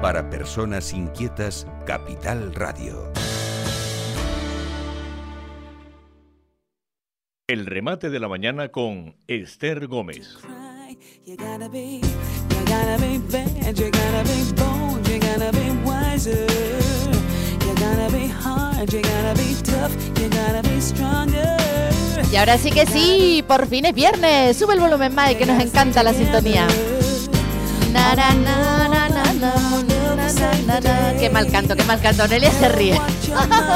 Para personas inquietas, Capital Radio. El remate de la mañana con Esther Gómez. Y ahora sí que sí, por fin es viernes. Sube el volumen, Mike, que nos encanta la sintonía. Qué mal canto, qué mal canto. Nelia se ríe.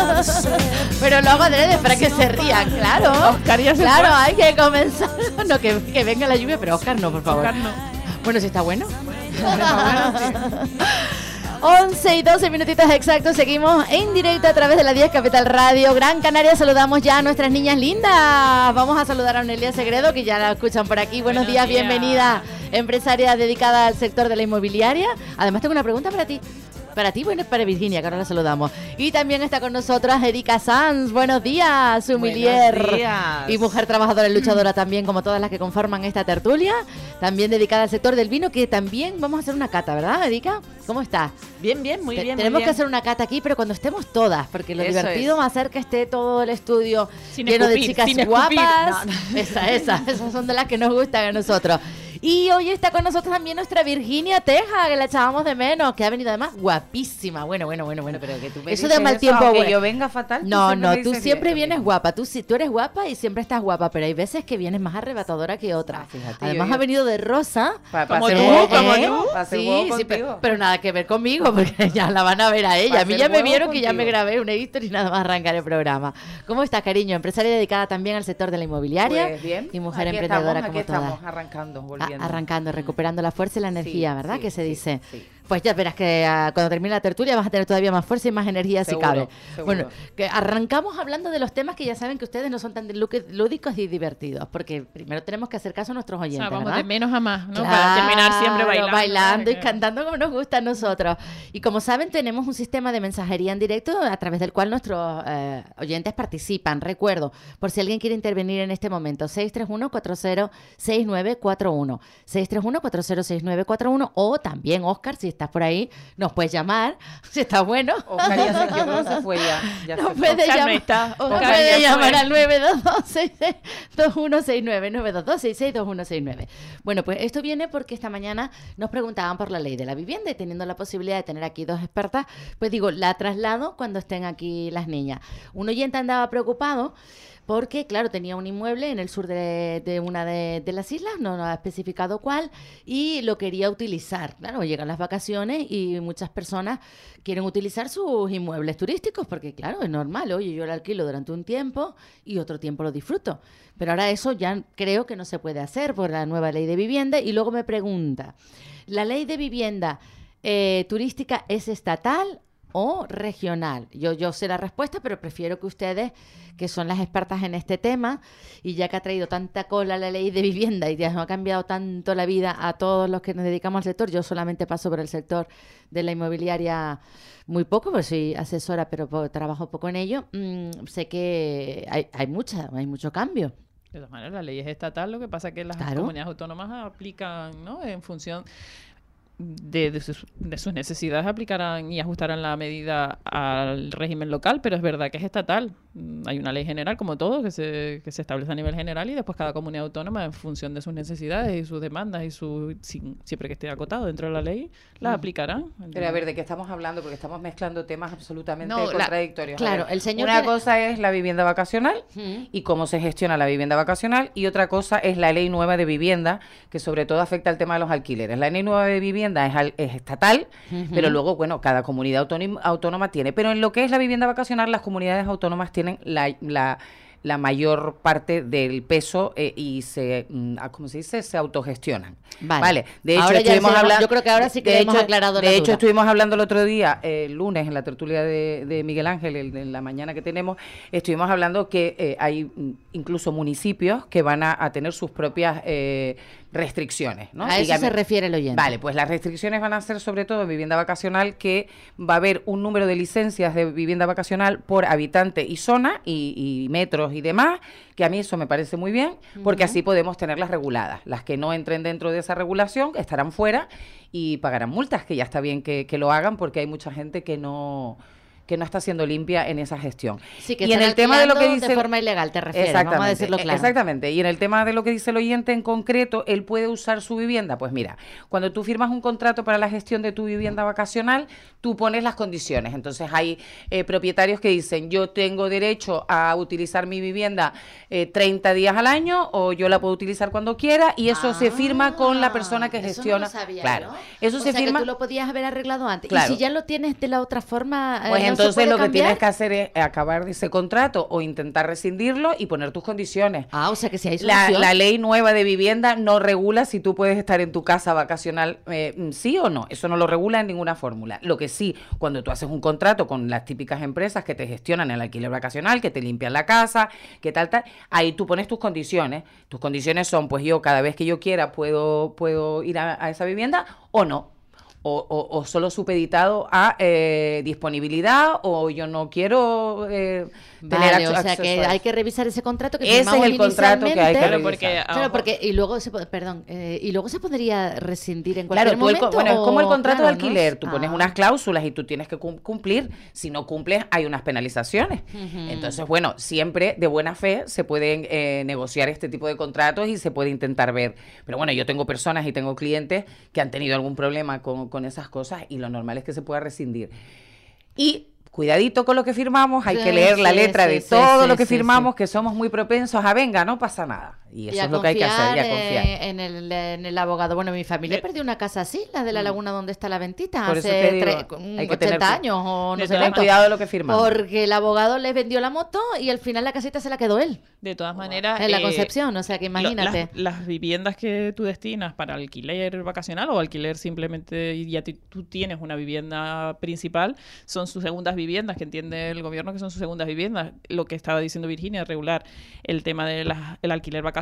Pero lo hago adrede para que se ría, claro. Oscar ya se Claro, hay que comenzar. No, que, que venga la lluvia, pero Oscar no, por favor. Oscar no. Bueno, si está bueno. 11 y 12 minutitos exactos, seguimos en directo a través de la 10 Capital Radio Gran Canaria. Saludamos ya a nuestras niñas lindas. Vamos a saludar a Nelia Segredo, que ya la escuchan por aquí. Buenos, Buenos días, días. bienvenida, empresaria dedicada al sector de la inmobiliaria. Además, tengo una pregunta para ti. Para ti, bueno, para Virginia, que ahora la saludamos. Y también está con nosotras Erika Sanz. Buenos días, humilier. Buenos días. Y mujer trabajadora y luchadora también, como todas las que conforman esta tertulia. También dedicada al sector del vino, que también vamos a hacer una cata, ¿verdad, Erika? ¿Cómo estás? Bien, bien, muy Te- bien. muy Tenemos bien. que hacer una cata aquí, pero cuando estemos todas, porque lo Eso divertido es. va a ser que esté todo el estudio Sin lleno de escupir, chicas sin escupir. guapas. No, no. Esa, esa, esas son de las que nos gustan a nosotros. Y hoy está con nosotros también nuestra Virginia Teja, que la echábamos de menos, que ha venido además guapísima. Bueno, bueno, bueno, bueno. Pero que tú me Eso de mal eso, tiempo, bueno. yo venga fatal. No, no, tú siempre bien, vienes guapa. Tú, sí, tú eres guapa y siempre estás guapa, pero hay veces que vienes más arrebatadora que otra. Ah, fíjate, Además yo- ha venido de rosa. Pa- pa Como tú, huevo, como ¿eh? tú. Sí, sí, contigo. pero, pero nada que ver conmigo, porque ya la van a ver a ella. Pa' A mí ya me vieron que ya me contigo. grabé una historia y nada más arrancar el programa. ¿Cómo estás, cariño? Empresaria dedicada también al sector de la inmobiliaria Pues bien. y mujer aquí emprendedora estamos, como aquí todas. estamos arrancando, volviendo. Arrancando, recuperando la fuerza y la energía, ¿verdad? que se dice. sí. Pues ya verás que ah, cuando termine la tertulia vas a tener todavía más fuerza y más energía si Seguro, cabe. seguro. Bueno, que arrancamos hablando de los temas que ya saben que ustedes no son tan lú- lúdicos y divertidos, porque primero tenemos que hacer caso a nuestros O oyentes, sea, vamos ¿verdad? de menos a más, ¿no? Para terminar siempre Claro, bailando. bailando y ¿no? cantando como nos gusta a nosotros. Y como saben, tenemos un sistema de mensajería en directo a través del cual nuestros eh, oyentes participan. Recuerdo, por si alguien quiere intervenir en este momento, 631-406941. 631-406941 o también, Oscar, si estás por ahí, nos puedes llamar, si está bueno. Oscar ya se, yo creo que se fue ya. ya Nos se fue. puede Oscar no llamar, está, nos Oscar puede llamar al 922-66-2169, 922-66-2169. Bueno, pues esto viene porque esta mañana nos preguntaban por la ley de la vivienda y teniendo la posibilidad de tener aquí dos expertas, pues digo, la traslado cuando estén aquí las niñas. Un oyente andaba preocupado porque, claro, tenía un inmueble en el sur de, una de, de las islas, no, no ha especificado cuál, y lo quería utilizar. Claro, llegan las vacaciones y muchas personas quieren utilizar sus inmuebles turísticos, porque, claro, es normal, oye, yo lo alquilo durante un tiempo y otro tiempo lo disfruto. Pero ahora eso ya creo que no se puede hacer por la nueva ley de vivienda. Y luego me pregunta, ¿la ley de vivienda eh, turística es estatal o regional? Yo, yo sé la respuesta, pero prefiero que ustedes, que son las expertas en este tema, y ya que ha traído tanta cola la ley de vivienda y ya nos ha cambiado tanto la vida a todos los que nos dedicamos al sector, yo solamente paso por el sector de la inmobiliaria muy poco, porque soy asesora, pero trabajo poco en ello, mm, sé que hay, hay, mucha, hay mucho cambio. De todas maneras, la ley es estatal, lo que pasa es que las Claro. comunidades autónomas aplican, ¿no? En función de, de sus, de sus necesidades, aplicarán y ajustarán la medida al régimen local, pero es verdad que es estatal. Mm, Hay una ley general, como todo, que se, que se establece a nivel general y después cada comunidad autónoma, en función de sus necesidades y sus demandas y su, sin- siempre que esté acotado dentro de la ley, las aplicarán. Pero a ver, ¿de qué estamos hablando? Porque estamos mezclando temas absolutamente No, contradictorios. Claro, ver, el señor Una cosa es la vivienda vacacional Mm. y cómo se gestiona la vivienda vacacional y otra cosa es la ley nueva de vivienda que sobre todo afecta al tema de los alquileres. La ley nueva de vivienda es, al- es estatal, pero luego, bueno, cada comunidad autónima, autónoma tiene. Pero en lo que es la vivienda vacacional, las comunidades autónomas tienen la... la la mayor parte del peso eh, y se, mm, ah, ¿cómo se dice? Se autogestionan. Vale. De hecho, Ahora estuvimos hablando. yo creo que ahora sí que de hemos hecho- aclarado la De hecho, duda. estuvimos hablando el otro día, eh, el lunes, en la tertulia de, de Miguel Ángel, el de la mañana que tenemos, estuvimos hablando que eh, hay mm, incluso municipios que van a, a tener sus propias restricciones, ¿no? A eso Dígame- se refiere el oyente. Vale, pues las restricciones van a ser sobre todo en vivienda vacacional que va a haber un número de licencias de vivienda vacacional por habitante y zona y, y metros y demás, que a mí eso me parece muy bien, porque así podemos tenerlas reguladas. Las que no entren dentro de esa regulación estarán fuera y pagarán multas, que ya está bien que, que lo hagan porque hay mucha gente que no que no está siendo limpia en esa gestión. Sí, que y en el tema de lo que dice de forma ilegal, te refieres, vamos a decirlo claro. Exactamente. Y en el tema de lo que dice el oyente en concreto, él puede usar su vivienda. Pues mira, cuando tú firmas un contrato para la gestión de tu vivienda vacacional, tú pones las condiciones. Entonces hay eh, propietarios que dicen, yo tengo derecho a utilizar mi vivienda eh, 30 días al año o yo la puedo utilizar cuando quiera y eso se firma con la persona que Ah, eso no gestiona. lo sabía claro. Eso O se sea que firma. tú lo podías haber arreglado antes. Claro. Y si ya lo tienes de la otra forma, eh, Pues ¿no se entonces lo que tienes que hacer es acabar ese contrato o intentar rescindirlo y poner tus condiciones. Ah, o sea que si hay La, solución. la ley nueva de vivienda no regula si tú puedes estar en tu casa vacacional, eh, mm, sí o no. Eso no lo regula en ninguna fórmula. Lo que sí, cuando tú haces un contrato con las típicas empresas que te gestionan el alquiler vacacional, que te limpian la casa, que tal, tal, ahí tú pones tus condiciones. Tus condiciones son, pues yo cada vez que yo quiera puedo, puedo ir a, a esa vivienda o no. O, o- o solo supeditado a eh, disponibilidad o yo no quiero eh, Vale, acceso o sea que hay que revisar ese contrato que Ese es el contrato que hay que. Claro, revisar. porque Claro, porque y luego se perdón, eh, y luego se podría rescindir en Claro, cualquier co- momento. bueno, es como el contrato claro, de ¿no? alquiler. Tú pones Ah. unas cláusulas y tú tienes que cum- cumplir. Si no cumples, hay unas penalizaciones. Entonces, bueno, siempre de buena fe se pueden eh, negociar este tipo de contratos y se puede intentar ver. Pero bueno, yo tengo personas y tengo clientes que han tenido algún problema con, con esas cosas y lo normal es que se pueda rescindir. Y cuidadito con lo que firmamos, hay que leer la sí, letra sí, de todo lo que firmamos, que somos muy propensos a venga, no pasa nada. Y eso a es lo que hay que hacer, y a confiar, En el, en el abogado. Bueno, mi familia perdió una casa así, la de la laguna donde está la ventita, Mm. Por eso hace te digo, tre- hay que 80 tener años o no De sé cuánto. cuidado de lo que firmamos. Porque el abogado le vendió la moto y al final la casita se la quedó él. De todas maneras. En la eh, Concepción, o sea que lo- imagínate. Las, las viviendas que tú destinas para alquiler vacacional o alquiler simplemente y ya tú tienes una vivienda principal, son sus segundas viviendas, que entiende el gobierno que son sus segundas viviendas. Lo que estaba diciendo Virginia, regular el tema del alquiler vacacional,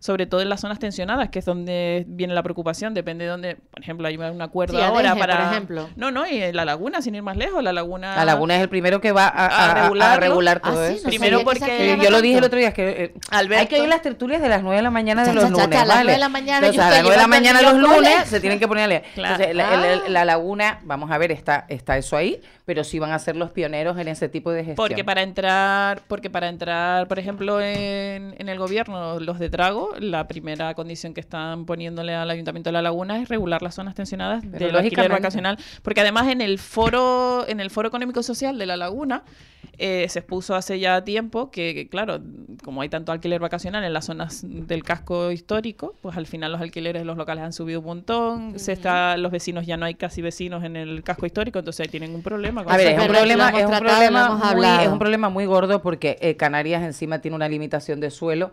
sobre todo en las zonas tensionadas, que es donde viene la preocupación, depende de dónde, por ejemplo, hay un acuerdo Sí, ahora Adeje, por para... ejemplo. No, no, y en la laguna, sin ir más lejos, la laguna... La laguna es el primero que va a, A a- regular Ah, todo sí, eso. no Primero porque- yo lo dije el otro día, es que eh, Alberto- hay que oír las tertulias de las 9 de la mañana de Cha, los cha, lunes, cha, a las ¿vale? nueve de la mañana Entonces, a las 9 de la mañana los lunes se tienen que poner a leer. Claro. Entonces, la, el- el- Ah. la laguna, vamos a ver, está, está eso ahí, pero sí van a ser los pioneros en ese tipo de gestión. Porque para entrar, porque para entrar, por ejemplo, en, en el gobierno, los de Trago, la primera condición que están poniéndole al Ayuntamiento de La Laguna es regular las zonas tensionadas Pero del alquiler vacacional. Porque además en el foro, en el foro económico social de La Laguna, eh, se expuso hace ya tiempo que, que, claro, como hay tanto alquiler vacacional en las zonas del casco histórico, pues al final los alquileres de los locales han subido un montón, se está, los vecinos ya no hay casi vecinos en el casco histórico, entonces ahí tienen un problema. con A ver, es un problema, es un problema muy, es un problema muy gordo porque eh, Canarias encima tiene una limitación de suelo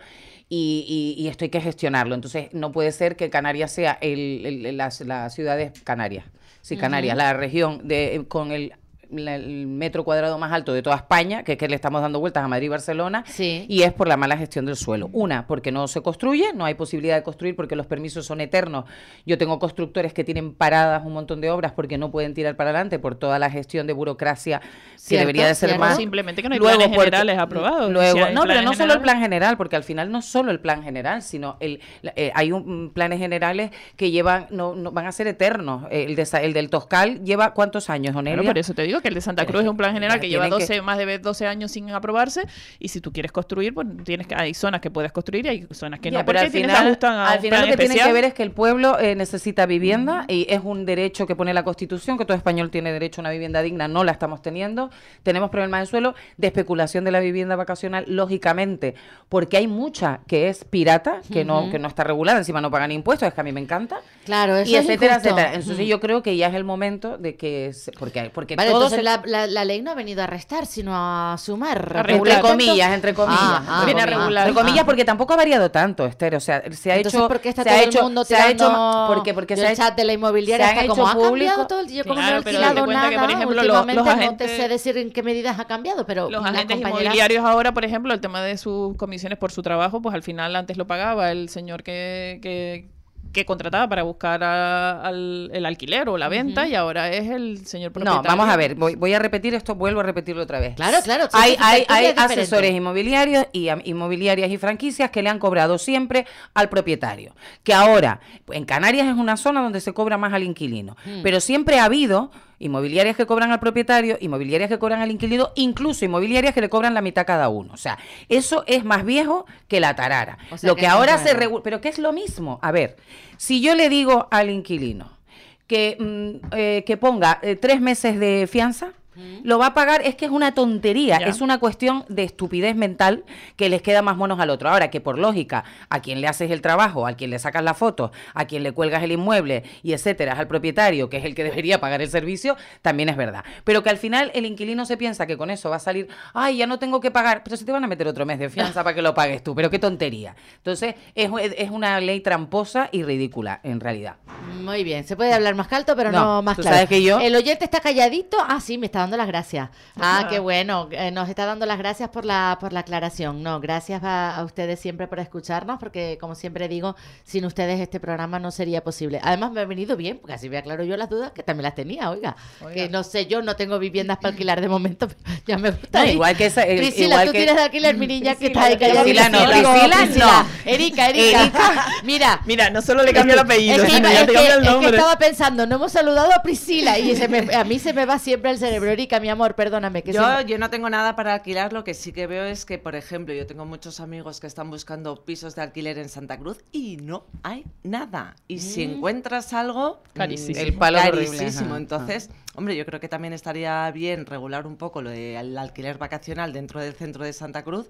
y, y- y esto hay que gestionarlo. Entonces, no puede ser que Canarias sea el, el- las, las ciudades Canarias. Sí, Canarias, la región de, con el, la- el metro cuadrado más alto de toda España, que es que le estamos dando vueltas a Madrid y Barcelona, Sí. y es por la mala gestión del suelo. Una, porque no se construye, no hay posibilidad de construir porque los permisos son eternos. Yo tengo constructores que tienen paradas un montón de obras porque no pueden tirar para adelante por toda la gestión de burocracia que Cierto, debería de ser cierto. más. Simplemente que no hay Luego, planes porque- generales aprobados. Luego, Si no, pero no solo el plan general, porque al final no solo el plan general, sino el, la- eh, hay un, mm, planes generales que llevan, no, no van a ser eternos. El, de, el del Toscal lleva cuántos años, Onelia? Claro, por eso te digo que el de Santa Cruz es es un plan general que lleva tienen 12, que- más de 12 años sin aprobarse y si tú quieres construir, pues tienes que hay zonas que puedes construir y hay zonas que Ya, no, pero porque al tienes final, ajustan a al final lo que tienen que ver es que el pueblo eh, necesita vivienda y es un derecho que pone la Constitución, que todo español tiene derecho a una vivienda digna, no la estamos teniendo. Tenemos problemas de suelo, de especulación de la vivienda vacacional, lógicamente, porque hay mucha que es pirata, que no que no está regulada, encima no pagan impuestos, es que a mí me encanta. Claro, eso y es etcétera, injusto. etcétera. Entonces yo creo que ya es el momento de que se- porque porque Vale, todo entonces la, la- la ley no ha venido a restar, sino a sumar. A entre comillas, entre comillas, Ah, entre ah, Viene a comillas. regular. Entre comillas, Ah. porque tampoco ha variado tanto, Esther. O sea, se ha Entonces, hecho. ¿por qué está se todo ha el hecho, mundo se ha hecho, porque, porque se ha el chat hecho- de la inmobiliaria está como hecho ha público- cambiado todo. Yo como no he Claro, alquilado nada que, por ejemplo, lo- últimamente, los no agentes- te sé decir en qué medidas ha cambiado, pero Los agentes inmobiliarios ahora, por ejemplo, el tema de sus comisiones por su trabajo, pues al final antes lo pagaba el señor que, que, que contrataba para buscar a- al, el alquiler o la venta y ahora es el señor No, propietario. vamos a ver, voy, voy a repetir esto, vuelvo a repetirlo otra vez. Claro, claro. Hay, hay, hay asesores inmobiliarios y inmobiliarias y franquicias que le han cobrado siempre al propietario. Que ahora, en Canarias es una zona donde se cobra más al inquilino. Mm. Pero siempre ha habido inmobiliarias que cobran al propietario, inmobiliarias que cobran al inquilino, incluso inmobiliarias que le cobran la mitad cada uno. O sea, eso es más viejo que la tarara. O sea, lo que ahora se regula, pero que es lo mismo. A ver, si yo le digo al inquilino que, mm, eh, que ponga eh, tres meses de fianza, lo va a pagar, es que es una tontería, Ya. es una cuestión de estupidez mental que les queda más monos al otro. Ahora que por lógica, a quien le haces el trabajo, a quien le sacas la foto, a quien le cuelgas el inmueble y etcétera, es al propietario, que es el que debería pagar el servicio, también es verdad. Pero que al final el inquilino se piensa que con eso va a salir, ay, ya no tengo que pagar, pero si te van a meter otro mes de fianza para que lo pagues tú, pero qué tontería. Entonces, es, es una ley tramposa y ridícula, en realidad. Muy bien, se puede hablar más alto, pero no, No, más tú claro. sabes que yo- El oyente está calladito. Ah, sí, me está dando las gracias. Ah, qué bueno. eh, nos está dando las gracias por la, por la aclaración. No, gracias a, a ustedes siempre por escucharnos, porque como siempre digo, sin ustedes este programa no sería posible. Además, me ha venido bien, porque así me aclaro yo las dudas, que también las tenía, oiga. Que no sé, yo no tengo viviendas para alquilar de momento, pero ya me gusta. No, igual que esa- eh, Priscila, igual tú que- tienes de alquiler, mi niña, que está ahí Priscila, calladita. no, Digo, Priscila, no. Erika, Erika. Mira, Mira, no solo le cambia el apellido, es que, es que- el es que nombre. estaba pensando, no hemos saludado a Priscila y se me- a mí se me va siempre el cerebro. Erika, mi amor, perdóname. Que Yo, siempre- yo no tengo nada para alquilar, lo que sí que veo es que, por ejemplo, yo tengo muchos amigos que están buscando pisos de alquiler en Santa Cruz y no hay nada. Y si encuentras algo, Carísimo. El palo horrible, carísimo. ajá. Hombre, yo creo que también estaría bien regular un poco lo del alquiler vacacional dentro del centro de Santa Cruz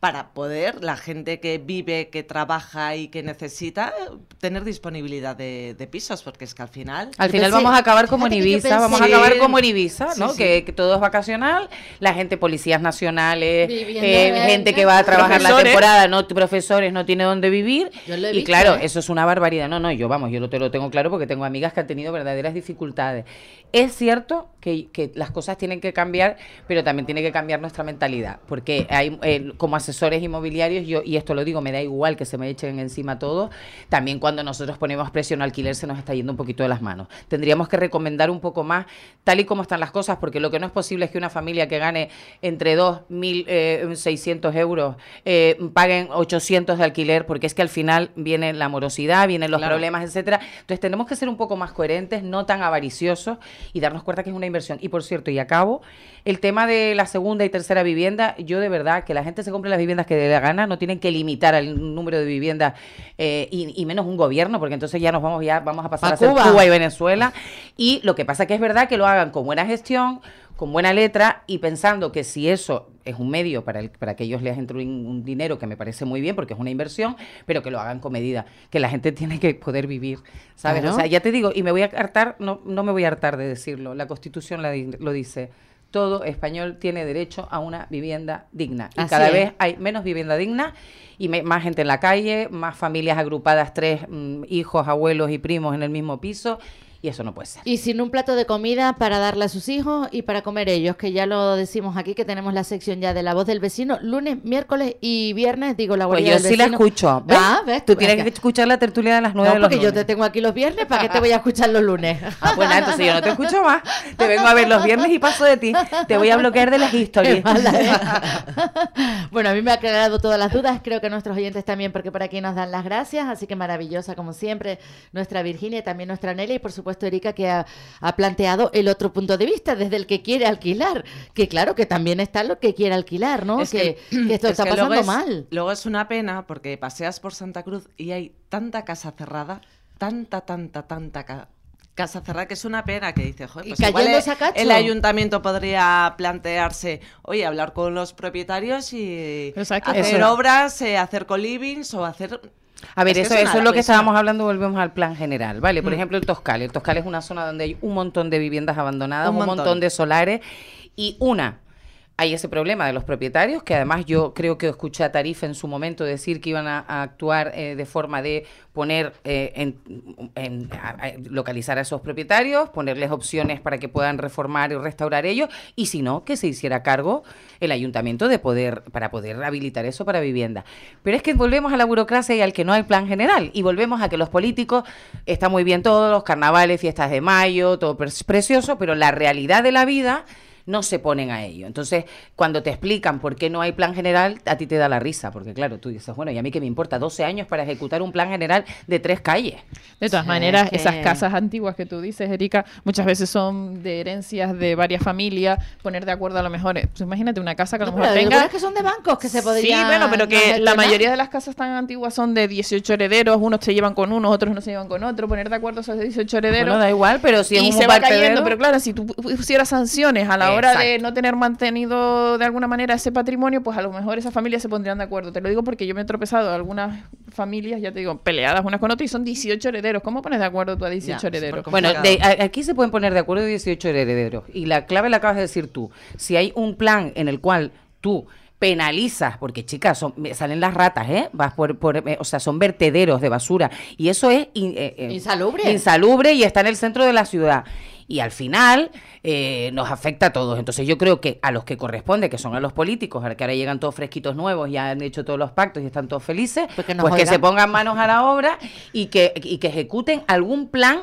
para poder la gente que vive, que trabaja y que necesita tener disponibilidad de, de pisos, porque es que al final... Al final pensé- vamos a acabar como en Ibiza, vamos a acabar como en Ibiza, ¿no? sí. Que, que todo es vacacional, la gente, policías nacionales, eh, en- gente que va a trabajar la temporada, no profesores, no tiene dónde vivir. Yo lo he y visto, claro, ¿eh? eso es una barbaridad. No, no, yo vamos, yo lo, te lo tengo claro porque tengo amigas que han tenido verdaderas dificultades. Es cierto que, que las cosas tienen que cambiar, pero también tiene que cambiar nuestra mentalidad, porque hay eh, como asesores inmobiliarios, yo, y esto lo digo, me da igual que se me echen encima todo, también cuando nosotros ponemos presión al alquiler se nos está yendo un poquito de las manos. Tendríamos que recomendar un poco más, tal y como están las cosas, porque lo que no es posible es que una familia que gane entre 2.600 euros eh, paguen 800 de alquiler, porque es que al final viene la morosidad, vienen los Claro. problemas, etcétera. Entonces tenemos que ser un poco más coherentes, no tan avariciosos y darnos cuenta que es una inversión. Y por cierto, y acabo, el tema de la segunda y tercera vivienda, yo de verdad que la gente se compre las viviendas que dé la gana, no tienen que limitar el número de viviendas eh, y, y menos un gobierno, porque entonces ya nos vamos ya vamos a pasar Pa' a ser Cuba. Cuba y Venezuela. Y lo que pasa que es verdad que lo hagan con buena gestión, con buena letra y pensando que si eso es un medio para, el- para que ellos les entre un, un dinero que me parece muy bien porque es una inversión, pero que lo hagan con medida, que la gente tiene que poder vivir, ¿sabes? Claro. O sea, ya te digo, y me voy a hartar, no, no me voy a hartar de decirlo, la Constitución la lo dice. Todo español tiene derecho a una vivienda digna. Y Así cada es. vez hay menos vivienda digna y me- más gente en la calle, más familias agrupadas, tres mm, hijos, abuelos y primos en el mismo piso, y eso no puede ser. Y sin un plato de comida para darle a sus hijos y para comer ellos, que ya lo decimos aquí, que tenemos la sección ya de la voz del vecino, lunes, miércoles y viernes, digo la Pues guardia yo del sí la vecino. escucho. ¿ves? Ah, ¿ves? Tú Pues tienes que escuchar la tertulia de las nueve No, de los porque yo lunes. te tengo aquí los viernes, ¿para qué te voy a escuchar los lunes? Ah, pues nada, entonces yo no te escucho más. Te vengo a ver los viernes y paso de ti. Te voy a bloquear de las historias. ¿eh? bueno, a mí me ha aclarado todas las dudas, creo que nuestros oyentes también, porque por aquí nos dan las gracias, así que maravillosa como siempre nuestra Virginia y también nuestra Nelly y por supuesto Erika que ha, ha planteado el otro punto de vista desde el que quiere alquilar, que claro que también está lo que quiere alquilar, ¿no? Es que, que- que esto es está que luego pasando es- mal. Luego es una pena porque paseas por Santa Cruz y hay tanta casa cerrada, tanta, tanta, tanta ca- casa cerrada que es una pena que dice, joder, pues igual el- ayuntamiento podría plantearse, oye, hablar con los propietarios y hacer Eso- obras, eh, hacer colivings o hacer... A ver, eso, es eso es lo que estábamos hablando, volvemos al plan general, ¿vale? Mm. Por ejemplo, el Toscal. El Toscal es una zona donde hay un montón de viviendas abandonadas, un, Un montón. montón. de solares y una hay ese problema de los propietarios, que además yo creo que escuché a Tarifa en su momento decir que iban a, actuar eh, de forma de poner, eh, en, en- a- localizar a esos propietarios, ponerles opciones para que puedan reformar y restaurar ellos, y si no, que se hiciera cargo el ayuntamiento de poder, para poder habilitar eso para vivienda. Pero es que volvemos a la burocracia y al que no hay plan general, y volvemos a que los políticos, está muy bien todos los carnavales, fiestas de mayo, todo pre- precioso, pero la realidad de la vida no se ponen a ello. Entonces, cuando te explican por qué no hay plan general, a ti te da la risa, porque claro, tú dices, bueno, ¿y a mí qué me importa? 12 años para ejecutar un plan general de tres calles. De todas Sí, maneras, es que- esas casas antiguas que tú dices, Erika, muchas veces son de herencias de varias familias, poner de acuerdo a lo mejor. eh, pues imagínate una casa que a lo No, mejor tenga. algunas que son de bancos que se podrían Sí, bueno, pero que la gestionar. mayoría de las casas tan antiguas son de 18 herederos, unos se llevan con unos, otros no se llevan con otros, poner de acuerdo esos 18 herederos. Bueno, da igual, pero si es y un se va cayendo, pero claro, si tú pu- pusieras sanciones a la hora de no tener mantenido de alguna manera ese patrimonio, pues a lo mejor esas familias se pondrían de acuerdo. Te lo digo porque yo me he tropezado algunas familias, ya te digo, peleadas unas con otras y son 18 herederos. ¿Cómo pones de acuerdo tú a 18 Ya, herederos? Bueno, de- a- aquí se pueden poner de acuerdo 18 herederos. Y la clave la acabas de decir tú. Si hay un plan en el cual tú penalizas, porque chicas, son, me salen las ratas, ¿eh? Vas por, por, eh, o sea, son vertederos de basura. Y eso es in- eh, eh, Insalubre. insalubre y está en el centro de la ciudad. Y al final eh, nos afecta a todos. Entonces yo creo que a los que corresponde, que son a los políticos, ahora que ahora llegan todos fresquitos nuevos, ya han hecho todos los pactos y están todos felices, Pues que pues que se pongan manos a la obra y que, y que ejecuten algún plan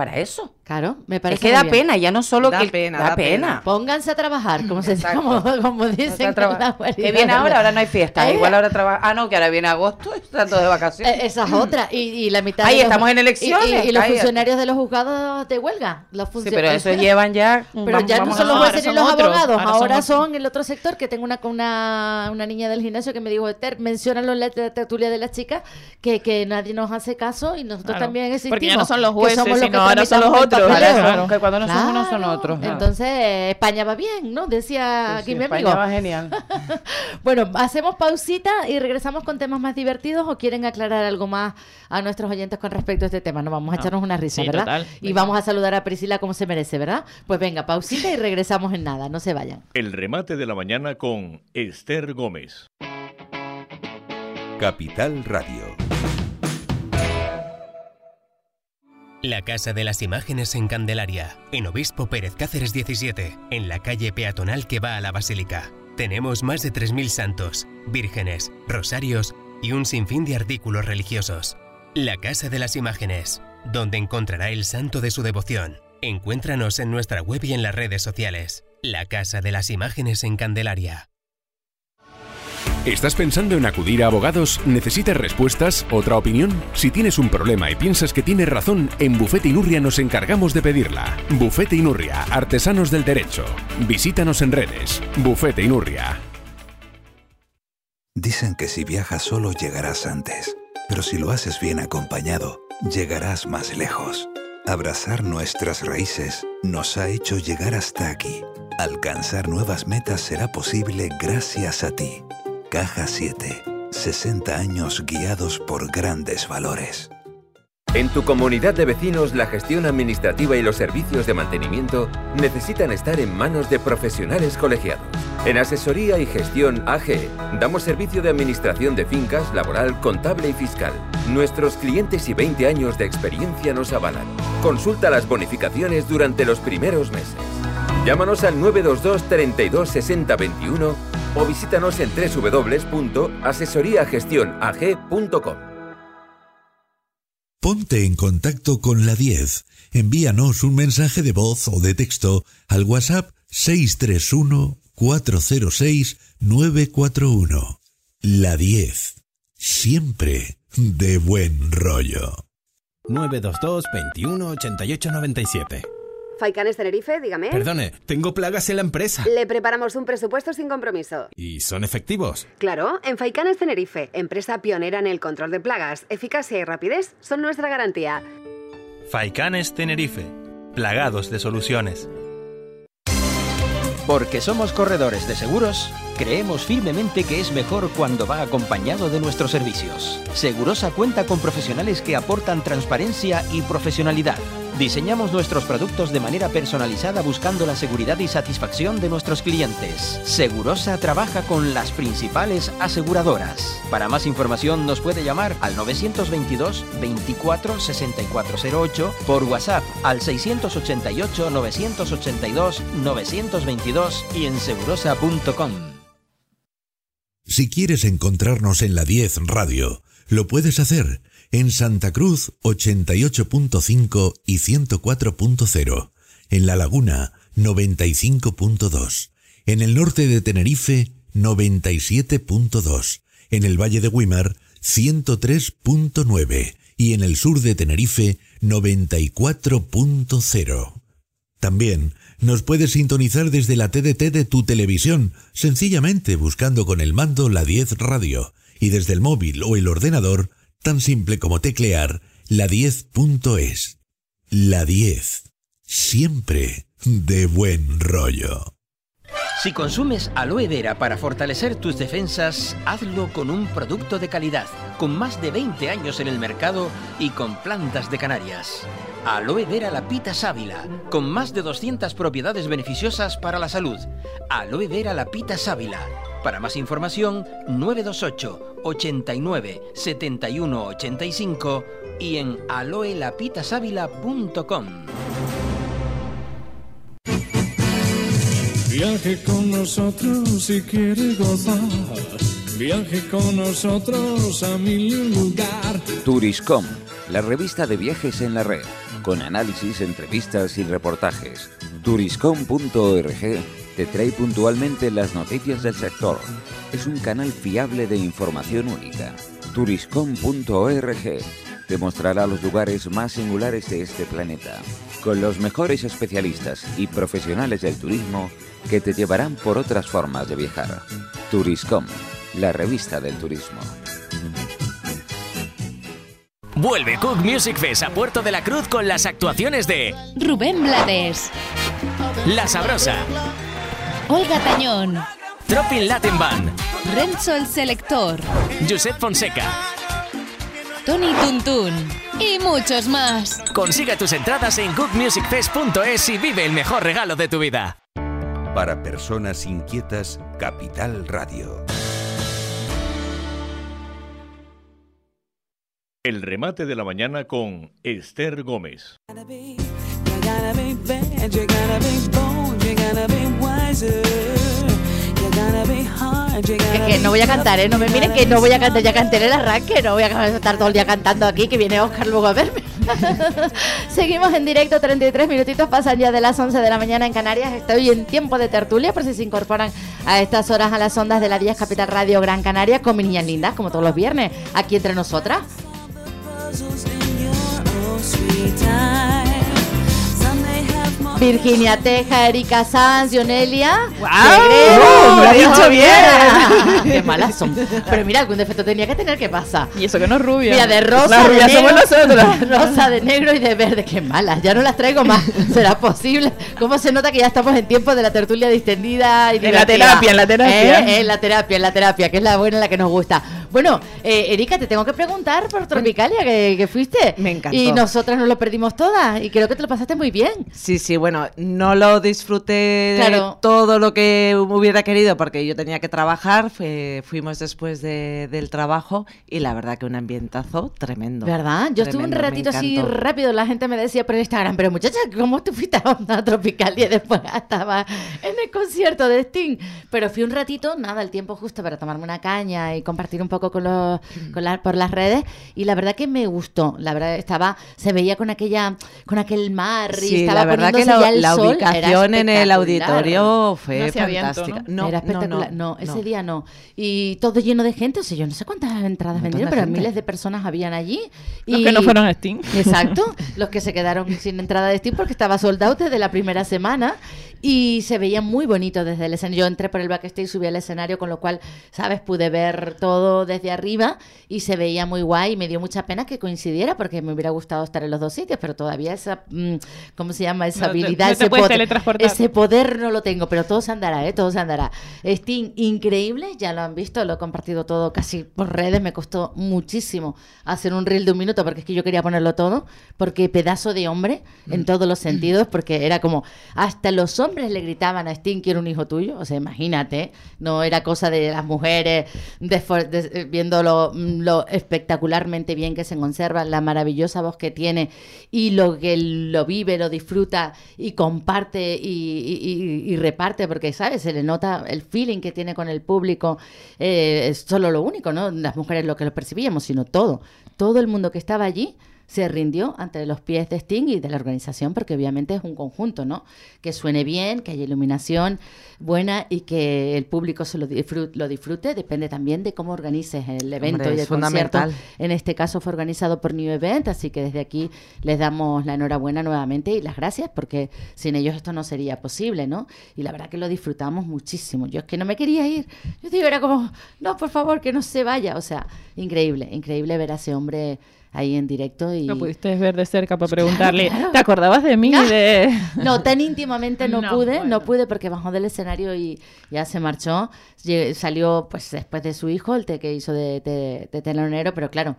para eso. Claro, me Es parece que muy da bien. pena, ya no solo Da que pena, da da pena. pena. Pónganse a trabajar, como, se, como, como dicen que viene ahora, ahora no hay fiesta. ¿Eh? Igual ahora trabaja. Ah, no, que ahora viene agosto y están todos de vacaciones. Eh, Esa es otra. Y, y la mitad de los- estamos en y- elecciones, Y, y los funcionarios de los juzgados de huelga. Los sí, pero eso llevan ya. Pero vamos- ya no son a- los jueces ni los otros, abogados, ahora ahora, son son, el otro sector que tengo una, una, una niña del gimnasio que me dijo, Esther, menciónalo en la tertulia de las chicas, que, que nadie nos hace caso y nosotros Claro. también existimos. Porque ya no son los que jueces, sino que ahora son los otros, claro. Que cuando no son unos son Claro. otros. ¿no? Entonces, España va bien, ¿no? Decía Sí, aquí sí, mi España amigo. va genial. Bueno, hacemos pausita y regresamos con temas más divertidos o quieren aclarar algo más a nuestros oyentes con respecto a este tema. No, vamos a No. echarnos una risa, Sí, ¿verdad? total. Y Venga. vamos a saludar a Priscila como se merece, ¿verdad? Pues venga, pausita y regresamos en nada, no se vayan. El remate de la mañana con Esther Gómez. Capital Radio. La Casa de las Imágenes en Candelaria, en Obispo Pérez Cáceres 17, en la calle peatonal que va a la Basílica. Tenemos más de 3.000 santos, vírgenes, rosarios y un sinfín de artículos religiosos. La Casa de las Imágenes, donde encontrará el santo de su devoción. Encuéntranos en nuestra web y en las redes sociales. La Casa de las Imágenes en Candelaria. ¿Estás pensando en acudir a abogados? ¿Necesitas respuestas? ¿Otra opinión? Si tienes un problema y piensas que tienes razón, en Bufete Inurria nos encargamos de pedirla. Bufete Inurria, artesanos del derecho. Visítanos en redes. Bufete Inurria. Dicen que si viajas solo llegarás antes, pero si lo haces bien acompañado, llegarás más lejos. Abrazar nuestras raíces nos ha hecho llegar hasta aquí. Alcanzar nuevas metas será posible gracias a ti. Caja 7. 60 años guiados por grandes valores. En tu comunidad de vecinos, la gestión administrativa y los servicios de mantenimiento necesitan estar en manos de profesionales colegiados. En Asesoría y Gestión AG damos servicio de administración de fincas, laboral, contable y fiscal. Nuestros clientes y 20 años de experiencia nos avalan. Consulta las bonificaciones durante los primeros meses. Llámanos al 922 32 60 21 o visítanos en www.asesoriagestionag.com. Ponte en contacto con la 10. Envíanos un mensaje de voz o de texto al WhatsApp 631-406-941. La 10. Siempre de buen rollo. 922 21 88 97. Faicanes Tenerife, dígame. Perdone, tengo plagas en la empresa. Le preparamos un presupuesto sin compromiso. ¿Y son efectivos? Claro, en Faicanes Tenerife, empresa pionera en el control de plagas, eficacia y rapidez son nuestra garantía. Faicanes Tenerife, plagados de soluciones. Porque somos corredores de seguros, creemos firmemente que es mejor cuando va acompañado de nuestros servicios. Segurosa cuenta con profesionales que aportan transparencia y profesionalidad Diseñamos nuestros productos de manera personalizada buscando la seguridad y satisfacción de nuestros clientes. Segurosa trabaja con las principales aseguradoras. Para más información nos puede llamar al 922 24 6408 por WhatsApp al 688 982 922 y en segurosa.com. Si quieres encontrarnos en la 10 Radio, lo puedes hacer en Santa Cruz 88.5 y 104.0, en La Laguna 95.2, en el norte de Tenerife 97.2, en el Valle de Guimar 103.9 y en el sur de Tenerife 94.0. También nos puedes sintonizar desde la TDT de tu televisión, sencillamente buscando con el mando la 10 radio y desde el móvil o el ordenador tan simple como teclear la 10.es. La 10. Siempre de buen rollo. Si consumes aloe vera para fortalecer tus defensas, hazlo con un producto de calidad, con más de 20 años en el mercado y con plantas de Canarias. Aloe vera lapita sábila, con más de 200 propiedades beneficiosas para la salud. Aloe vera lapita sábila. Para más información, 928 89 71 85 y en aloelapitasávila.com. Viaje con nosotros si quiere gozar. Viaje con nosotros a mil lugar. Turiscom, la revista de viajes en la red, con análisis, entrevistas y reportajes. Turiscom.org te trae puntualmente las noticias del sector. Es un canal fiable de información única. Turiscom.org te mostrará los lugares más singulares de este planeta, con los mejores especialistas y profesionales del turismo que te llevarán por otras formas de viajar. Turiscom, la revista del turismo. Vuelve Cook Music Fest a Puerto de la Cruz con las actuaciones de Rubén Blades, La Sabrosa, Olga Tañón, Tropin Latin Band, Renzo el Selector, Josep Fonseca. Tony Tuntún y muchos más. Consigue tus entradas en cookmusicfest.es y vive el mejor regalo de tu vida. Para personas inquietas, Capital Radio. El remate de la mañana con Esther Gómez. Que no voy a cantar, ¿eh? No me miren que no voy a cantar, ya canté en el arranque, no voy a estar todo el día cantando aquí, que viene Oscar luego a verme. Seguimos en directo, 33 minutitos pasan ya de las 11 de la mañana en Canarias. Estoy en tiempo de tertulia, por si se incorporan a estas horas a las ondas de la 10 Capital Radio Gran Canaria con mis niñas lindas, como todos los viernes, aquí entre nosotras. Virginia Teja, Erika Sanz, Dionelia. ¡Wow! ¡Me lo ha dicho bien! ¡Qué malas son! Pero mira, algún defecto tenía que tener, ¿qué pasa? Y eso que no es rubia. Mira, de rosa, Las de rubias negro, somos nosotros. rosa, de negro y de verde. ¡Qué malas! Ya no las traigo más. ¿Será posible? ¿Cómo se nota que ya estamos en tiempo de la tertulia distendida y En la terapia, en la terapia. ¿Eh? En la terapia, en la terapia, que es la buena, la que nos gusta. Bueno, eh, Erika, te tengo que preguntar por Tropicalia, que, que fuiste. Me encantó. Y nosotras nos lo perdimos todas. Y creo que te lo pasaste muy bien. Sí, sí, bueno, no lo disfruté Claro. de todo lo que hubiera querido porque yo tenía que trabajar, fue- fuimos después de- del trabajo y la verdad que un ambientazo tremendo. ¿Verdad? Yo estuve un Tremendo, ratito así rápido, la gente me decía por Instagram, pero muchacha, ¿cómo te fuiste a Onda Tropical? Y después estaba en el concierto de Sting. Pero fui un ratito, nada, el tiempo justo para tomarme una caña y compartir un poco con los, con la- por las redes. Y la verdad que me gustó. La verdad estaba, se veía con aquella, con aquel mar y Sí, estaba la verdad que la, ya el la sol. Era ubicación en el auditorio fue No viento, fantástica. ¿no? Era espectacular. No, ese día no. Y todo lleno de gente. O sea, yo no sé cuántas entradas vendieron, pero gente. miles de personas habían allí. Los y... que no fueron a Sting. Exacto. Los que se quedaron sin entrada de Steam porque estaba sold out desde la primera semana. Y se veía muy bonito desde el escenario. Yo entré por el backstage, subí al escenario, con lo cual, ¿sabes? Pude ver todo desde arriba y se veía muy guay y me dio mucha pena que coincidiera porque me hubiera gustado estar en los dos sitios, pero todavía esa, mm, ¿cómo se llama? Esa No habilidad, no ese, poder, ese poder no lo tengo, pero todo se andará, ¿eh? Todo se andará. Sting, increíble, ya lo han visto, lo he compartido todo casi por redes, me costó muchísimo hacer un reel de un minuto porque es que yo quería ponerlo todo, porque pedazo de hombre en todos los sentidos, porque era como, hasta los hombres le gritaban a Sting, quiero un hijo tuyo, o sea, imagínate, no era cosa de las mujeres des- eh, viendo lo, mm, lo espectacularmente bien que se conserva, la maravillosa voz que tiene y lo que lo vive, lo disfruta y comparte y reparte, porque, ¿sabes? Se le nota el feeling que tiene con el público, eh, es solo lo único, ¿no? Las mujeres lo que lo percibíamos, sino todo. Todo el mundo que estaba allí se rindió ante los pies de Sting y de la organización, porque obviamente es un conjunto, ¿no? Que suene bien, que haya iluminación buena y que el público se lo, disfrute, lo disfrute, depende también de cómo organices el evento Hombre, y el es concierto. fundamental. En este caso fue organizado por New Event, así que desde aquí les damos la enhorabuena nuevamente y las gracias, porque sin ellos esto no sería posible, ¿no? Y la verdad que lo disfrutamos muchísimo. Yo es que no me quería ir. Yo digo, era como, no, por favor, que no se vaya. O sea, increíble, increíble ver a ese hombre ahí en directo y Lo pudiste ver de cerca para preguntarle, claro. ¿te acordabas de mí? De... no, tan íntimamente no, No, pude, no pude porque bajó del escenario y ya se marchó. Salió pues después de su hijo, el te- que hizo de, de- de telonero, pero claro,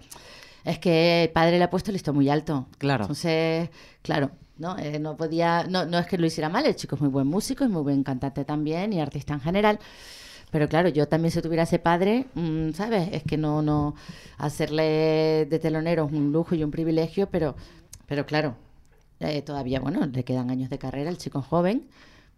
es que el padre le ha puesto el listo muy alto. Claro. Entonces, claro, no, Eh, no podía, no, no es que lo hiciera mal, el chico es muy buen músico y muy buen cantante también y artista en general. Pero claro, yo también si tuviera ese padre, mm, ¿sabes? Es que no, no, hacerle de telonero es un lujo y un privilegio, pero, pero claro, eh, todavía, bueno, le quedan años de carrera, el chico joven,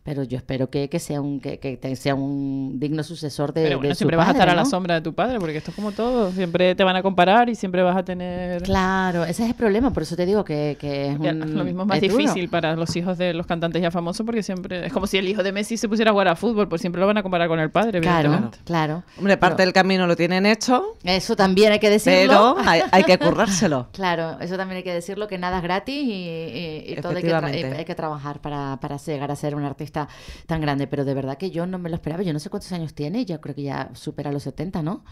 pero yo espero que, que sea un que, que te- sea un digno sucesor de, Pero bueno, de su siempre vas a estar padre, a la ¿no? sombra de tu padre, porque esto es como todo. Siempre te van a comparar y siempre vas a tener... Claro, ese es el problema, por eso te digo que, que es un... Lo mismo es más es duro. difícil para los hijos de los cantantes ya famosos porque siempre es como si el hijo de Messi se pusiera a jugar a fútbol, pues siempre lo van a comparar con el padre, Claro, claro. Hombre, parte del camino lo tienen hecho. Eso también hay que decirlo. Pero hay, hay que currárselo. Claro, eso también hay que decirlo, que nada es gratis y, y- y todo hay que, hay que trabajar para, para llegar a ser un artista tan grande. Pero de verdad que yo no me lo esperaba. Yo no sé cuántos años tiene, yo creo que ya supera los 70, ¿no?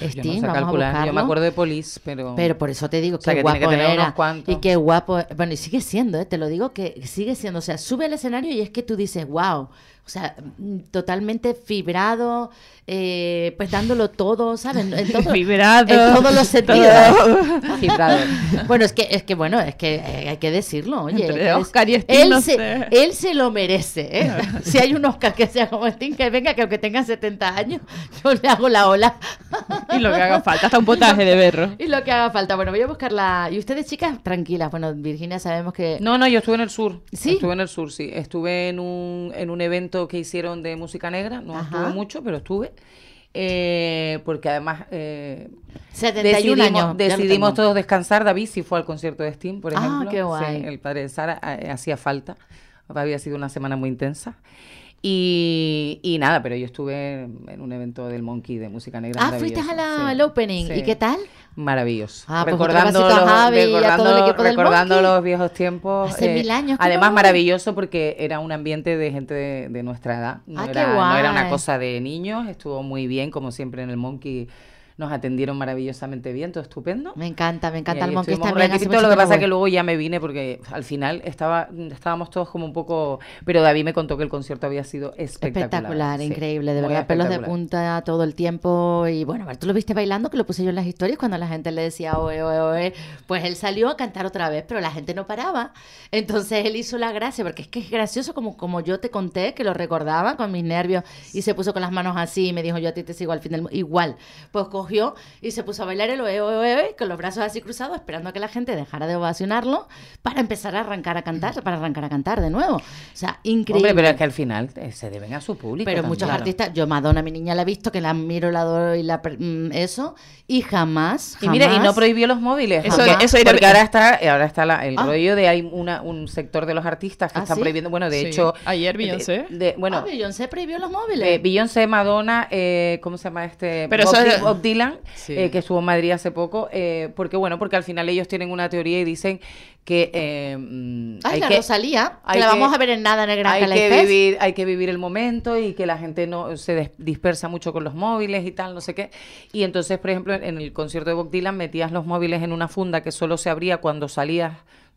Yo no Sting, sé vamos a. Yo me acuerdo de Police, pero... Pero por eso te digo O sea, qué que tiene que guapo era. Y qué guapo. Bueno, y sigue siendo, ¿eh? te lo digo que sigue siendo. O sea, sube al escenario y es que tú dices, wow. O sea, mm, totalmente fibrado, eh, pues dándolo todo, ¿sabes? En todo- Fibrado. En todos los sentidos. Todo. Fibrado. Bueno, es que, es que bueno, es que eh, hay que decirlo, oye. Entre Oscar y Sting, él, no se, sé. él se lo merece, ¿eh? si hay un Oscar que sea como Sting, que venga, que aunque tenga 70 años, yo le hago la ola. Y lo que haga falta, hasta un potaje de berro. Y lo que haga falta. Bueno, voy a buscarla. Y ustedes, chicas, tranquilas. Bueno, Virginia, sabemos que. No, no, yo estuve en el sur. ¿Sí? Estuve en el sur, sí. Estuve en un, en un evento que hicieron de música negra. No Ajá. estuve mucho, pero estuve. Eh, porque además eh, 71 decidimos, años, decidimos todos descansar. David sí fue al concierto de Steam, por Ah, ejemplo. qué guay. Sí, el padre de Sara eh, hacía falta. Había sido una semana muy intensa. Y, y nada, pero yo estuve en un evento del Monkey de música negra. Ah, fuiste a la, al opening. ¿Y qué tal? Maravilloso. Ah, pues recordando los, Javi recordando, los viejos tiempos. eh, Hace mil años que Además, no maravilloso porque era un ambiente de gente de, de nuestra edad. No, Ah, qué era, no era una cosa de niños. Estuvo muy bien, como siempre en el Monkey. Nos atendieron maravillosamente bien, todo estupendo. Me encanta, me Y encanta ahí el Monkey estuvimos un también. hace ratito, lo que pasa es que luego ya me vine porque al final estaba, estábamos todos como un poco... Pero David me contó que el concierto había sido espectacular. Espectacular, sí. increíble, de Muy verdad, pelos de punta todo el tiempo. Y bueno, tú lo viste bailando, que lo puse yo en las historias cuando la gente le decía oe, oe, oe. Pues él salió a cantar otra vez, pero la gente no paraba. Entonces él hizo la gracia, porque es que es gracioso como, como yo te conté, que lo recordaba con mis nervios, y se puso con las manos así y me dijo, yo a ti te sigo al fin del mundo. Igual, pues cogió y se puso a bailar el oe, oe, oe, con los brazos así cruzados, esperando a que la gente dejara de ovacionarlo para empezar a arrancar a cantar, para arrancar a cantar de nuevo. O sea, increíble. Hombre, pero es que al final eh, se deben a su público. Pero también. muchos Claro. artistas, yo Madonna, mi niña la he visto, que la admiro, la adoro y la mm, eso, y jamás, Y mira, y no prohibió los móviles. Eso- porque, eso era- porque ahora está, ahora está la- el Ah. rollo de hay una, un sector de los artistas que ¿Ah, están sí? prohibiendo. Bueno, de Sí. hecho. Ayer Beyoncé. de- bueno, Ah, Beyoncé prohibió los móviles. eh, Beyoncé, Madonna, eh, ¿cómo se llama este? Pero Bob, eso es- Bob Dylan, Sí. eh, que estuvo en Madrid hace poco, eh, porque bueno, porque al final ellos tienen una teoría y dicen que eh, mm, Ay, hay la que Rosalía, que hay la vamos a ver en nada en el Gran hay que vivir, hay que vivir el momento y que la gente no se dispersa mucho con los móviles y tal, no sé qué. Y entonces, por ejemplo, en el concierto de Bob Dylan metías los móviles en una funda que solo se abría cuando salías,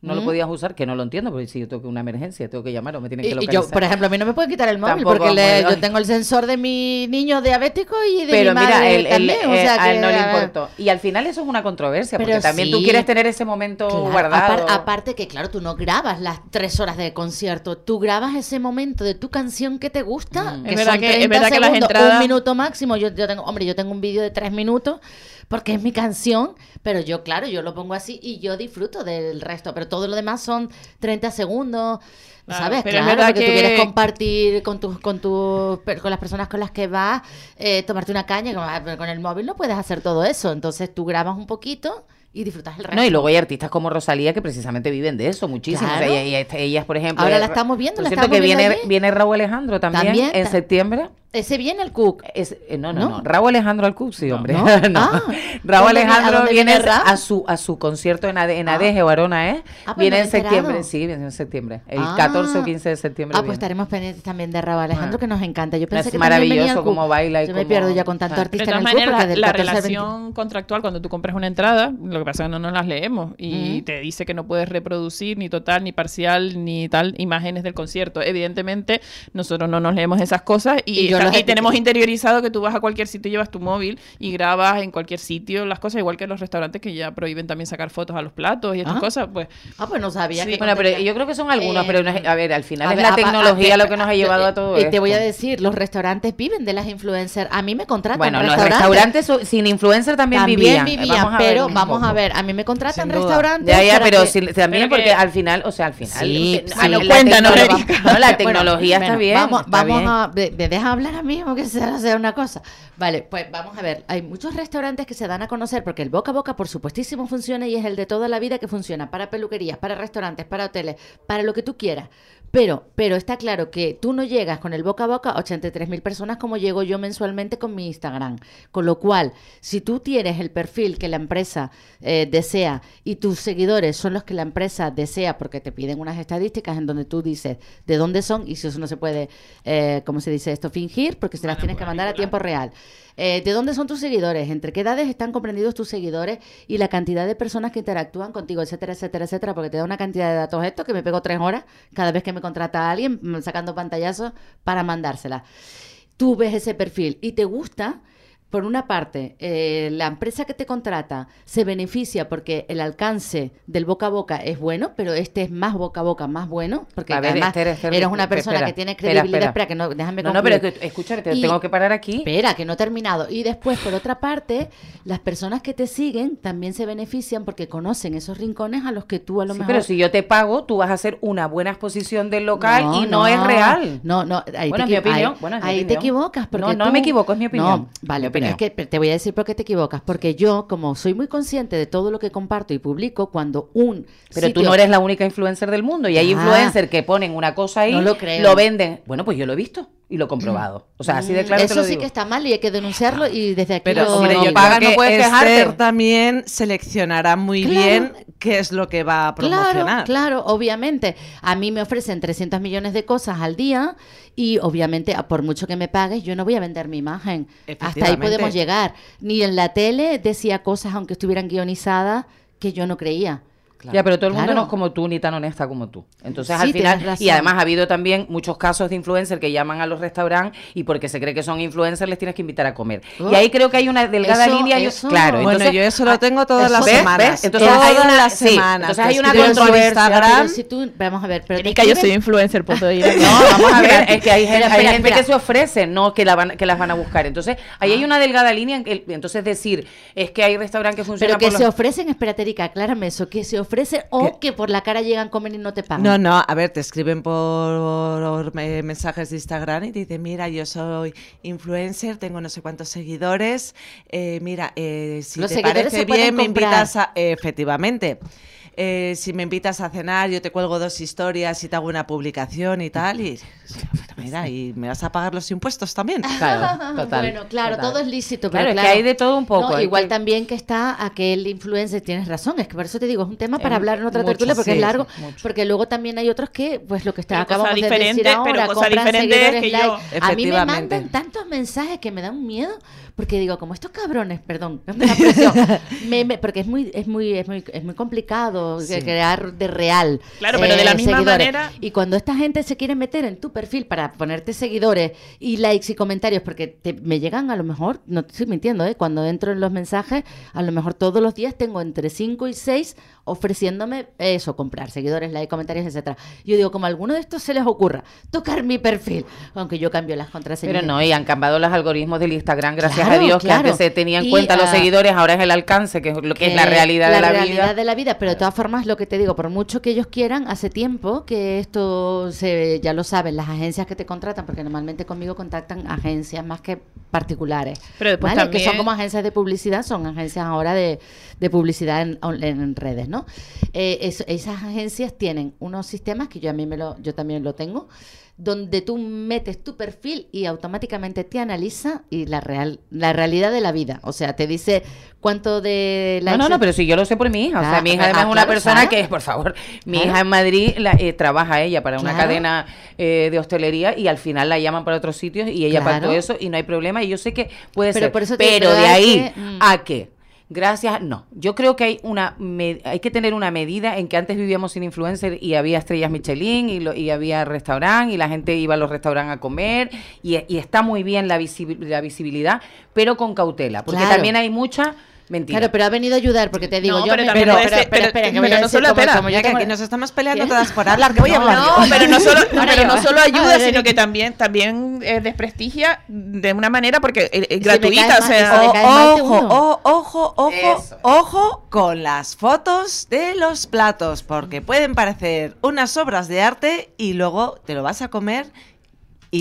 no lo podías usar, que no lo entiendo, porque si yo tengo que una emergencia, tengo que llamar o me tienen que y localizar. yo, por ejemplo, a mí no me pueden quitar el móvil Tampoco, porque le- yo tengo el sensor de mi niño diabético y de pero mi mira, madre él, él- también. o eh, sea a él que, no le importó. Y al final eso es una controversia, porque también tú quieres tener ese momento Claro, guardado. apar- aparte que, claro, tú no grabas las tres horas de concierto, tú grabas ese momento de tu canción que te gusta, que Es verdad son que- es 30 verdad que las entradas- un minuto máximo. Yo, yo tengo, hombre, yo tengo un vídeo de tres minutos porque es mi canción, pero yo, claro, yo lo pongo así y yo disfruto del resto, pero todo lo demás son 30 segundos. Claro, ¿Sabes? pero es claro, verdad porque tú que- quieres compartir con tus, con tus, con las personas con las que vas, eh, tomarte una caña, como, ah, con el móvil no puedes hacer todo eso. Entonces tú grabas un poquito y disfrutas el resto. No, y luego hay artistas como Rosalía que precisamente viven de eso muchísimo. O sea, ella- ellas, por ejemplo. Ahora eh, la estamos viendo, por la cierto, estamos que viendo viene, allí. viene Raúl Alejandro también, También, en ta- septiembre. Ese viene el Cook. Es, eh, no, no, ¿No? no, Raúl Alejandro al Cook, sí, hombre. ¿No? No. Ah. Raúl ¿Dónde vi- a Alejandro viene a su a su concierto en, Ade, en Ah. Adeje, Barona, ¿eh? Ah, pues viene en septiembre, sí, viene en septiembre. El Ah. 14 o 15 de septiembre. Ah, viene. pues estaremos pendientes también de Raúl Alejandro, Ah. que nos encanta. Yo pensé Es que maravilloso cómo baila y Yo me pierdo ya con tanto Ah. artista en el Cook, la, del la 14 al 20 relación contractual cuando tú compras una entrada, lo que pasa es que no nos las leemos y Mm. te dice que no puedes reproducir ni total, ni parcial, ni tal imágenes del concierto. Evidentemente, nosotros no nos leemos esas cosas y, yo tenemos interiorizado que tú vas a cualquier sitio y llevas tu móvil y grabas en cualquier sitio las cosas, igual que los restaurantes que ya prohíben también sacar fotos a los platos y estas Ah. cosas, pues... Ah, pues no sabía Sí. que Bueno, pero yo creo que son algunos, Eh, pero no es- a ver, al final es ver, la a- tecnología a- lo que nos ha llevado a todo Y esto. te voy a decir, los restaurantes viven de las influencers. A mí me contratan Bueno, los restaurantes. sin influencer también, También vivían. vivían, Vamos a ver pero vamos poco. a ver, a mí me contratan restaurantes. Ya, ya, pero que- sí, también pero porque que- al final, o sea, al final. Sí, sí. no, La tecnología-. No, la Bueno, tecnología está bueno, bien. Vamos, está vamos bien. a. ¿Me me dejas hablar a mí o que sea, sea una cosa? Vale, pues vamos a ver. Hay muchos restaurantes que se dan a conocer porque el boca a boca, por supuestísimo, funciona y es el de toda la vida que funciona para peluquerías, para restaurantes, para hoteles, para lo que tú quieras. Pero, pero está claro que tú no llegas con el boca a boca a 83 mil personas como llego yo mensualmente con mi Instagram. Con lo cual, si tú tienes el perfil que la empresa eh, desea y tus seguidores son los que la empresa desea porque te piden unas estadísticas en donde tú dices de dónde son y si eso no se puede, eh, ¿cómo se dice esto? Fingir porque se las tienes que mandar a tiempo real. Eh, ¿De dónde son tus seguidores? ¿Entre qué edades están comprendidos tus seguidores? Y la cantidad de personas que interactúan contigo, etcétera, etcétera, etcétera, porque te da una cantidad de datos esto que me pego tres horas cada vez que me contrata alguien mm, sacando pantallazos para mandársela. Tú ves ese perfil y te gusta, por una parte, eh, la empresa que te contrata se beneficia porque el alcance del boca a boca es bueno, pero este es más boca a boca, más bueno, porque A ver, además eres una persona espera, que tiene credibilidad. espera. Que no, déjame No, no, pero concluir. es que, Y- tengo que parar aquí. Espera, que no he terminado. Y después, por otra parte, las personas que te siguen también se benefician porque conocen esos rincones a los que tú a lo Sí, mejor... pero si yo te pago, tú vas a hacer una buena exposición del local y no, es real. No, no, ahí, Bueno, te, es mi opinión, ahí- bueno, es mi ahí te opinión. equivocas. Porque No, no tú- me equivoco, es mi opinión. No, vale, Mi es que te voy a decir por qué te equivocas. Porque yo, como soy muy consciente de todo lo que comparto y publico, cuando un Pero tú no eres la única influencer del mundo y hay Ah. influencers que ponen una cosa ahí, No lo creo. venden. Bueno, pues yo lo he visto y lo comprobado. O sea, así de claro Eso te lo sí digo. que está mal y hay que denunciarlo y desde aquí Pero lo hombre, yo pagas, creo no puedes quejarte. Esther también seleccionará muy Claro. bien qué es lo que va a promocionar. Claro, claro, obviamente. A mí me ofrecen 300 millones de cosas al día y obviamente, a por mucho que me pagues, yo no voy a vender mi imagen. Hasta ahí podemos llegar. Ni en la tele decía cosas, aunque estuvieran guionizadas, que yo no creía. Ya, pero todo el mundo Claro. no es como tú ni tan honesta como tú. Entonces, Sí, al final, y además ha habido también muchos casos de influencers que llaman a los restaurantes y porque se cree que son influencers les tienes que invitar a comer. Oh. Y ahí creo que hay una delgada Eso- línea. eso- Claro, Bueno, entonces- yo eso lo tengo todas las ¿Ves? semanas. Entonces todas hay una, las sí, semanas. entonces hay una controversia. Instagram. Pero si tú, vamos a ver, pero Erika, yo soy influencer, puedo ir. No, vamos a ver, es que hay, gente, Espera, hay gente que se ofrece, no que, la van, que las van a buscar. Entonces, ahí hay una delgada línea. En que, entonces, decir, es que hay restaurantes que funcionan Pero que por se los- ofrecen, espérate, Erika, aclárame eso, que se ofrecen o que por la cara llegan, comen y no te pagan. No, no, a ver, te escriben por mensajes de Instagram y te dicen, mira, yo soy influencer, tengo no sé cuántos seguidores, eh, mira, eh, si Los te parece bien, me invitas a... eh, efectivamente. Eh, si me invitas a cenar, yo te cuelgo dos historias y te hago una publicación y tal. Y Mira, y me vas a pagar los impuestos también. Claro, total. Bueno, claro, total. todo es lícito, Claro, pero es que hay de todo un poco, No, igual que- también que está aquel influencer, tienes razón, es que por eso te digo, es un tema para Eh, hablar en otra mucho, tertulia porque sí, es largo, mucho. porque luego también hay otros que, pues lo que está, Pero cosa acabamos de decir ahora, pero cosa diferente es que like. yo- A mí me mandan tantos mensajes que me da un miedo, porque digo, como estos cabrones, perdón, me- me- porque es muy, es muy, es muy, es muy complicado Sí. crear de real. eh, Claro, pero de la misma seguidores. manera- Y cuando esta gente se quiere meter en tu perfil para ponerte seguidores y likes y comentarios, porque te- me llegan a lo mejor, no te estoy mintiendo, ¿eh? cuando entro en los mensajes, a lo mejor todos los días tengo entre 5 y 6 ofreciéndome eso, comprar seguidores, likes, comentarios, etcétera. Yo digo, como a alguno de estos se les ocurra tocar mi perfil, aunque yo cambio las contraseñas. Pero no, y han cambiado los algoritmos del Instagram, gracias Claro, a Dios, claro. que antes se tenía en cuenta los ah, seguidores, ahora es el alcance, que es lo que es la realidad de la realidad vida. de la vida, pero de todas formas lo que te digo, por mucho que ellos quieran, hace tiempo que esto se, ya lo saben, las agencias que te contratan, porque normalmente conmigo contactan agencias más que particulares, Pero después ¿vale? que son también- como agencias de publicidad, son agencias ahora de, de publicidad en, en redes, ¿no? Eh, es- esas agencias tienen unos sistemas que yo a mí me lo, yo también lo tengo, donde tú metes tu perfil y automáticamente te analiza y la real, la realidad de la vida, o sea, te dice cuánto de No, no, no, pero si yo lo sé por mi hija. o sea, Ah, mi hija ah, además es una claro, persona que, por favor, mi hija en Madrid la- eh, trabaja ella para una cadena eh, de hostelería y al final la llaman para otros sitios y ella todo eso y no hay problema. Y yo sé que puede Pero ser. por eso te- pero de ahí que, mm. a que. Gracias, no. Yo creo que hay una me- hay que tener una medida en que antes vivíamos sin influencer y había estrellas Michelin y, lo- y había restaurante y la gente iba a los restaurantes a comer y, y está muy bien la, visi- la visibilidad, pero con cautela, porque Claro. también hay mucha mentira. Claro, pero ha venido a ayudar porque te digo, No, yo pero me- pero, pero, pero, pero- espera, que pero voy a no solo, como- espera, como yo Ya que aquí nos estamos peleando ¿Qué? todas por hablar, que voy a hablar. No, pero no solo, no, pero yo. no solo ayuda, ver, sino que también, también eh, desprestigia de una manera porque eh, eh, me gratuita, caes o sea, si mal, te ojo, o- ojo, ojo, Eso. ojo con las fotos de los platos, porque pueden parecer unas obras de arte y luego te lo vas a comer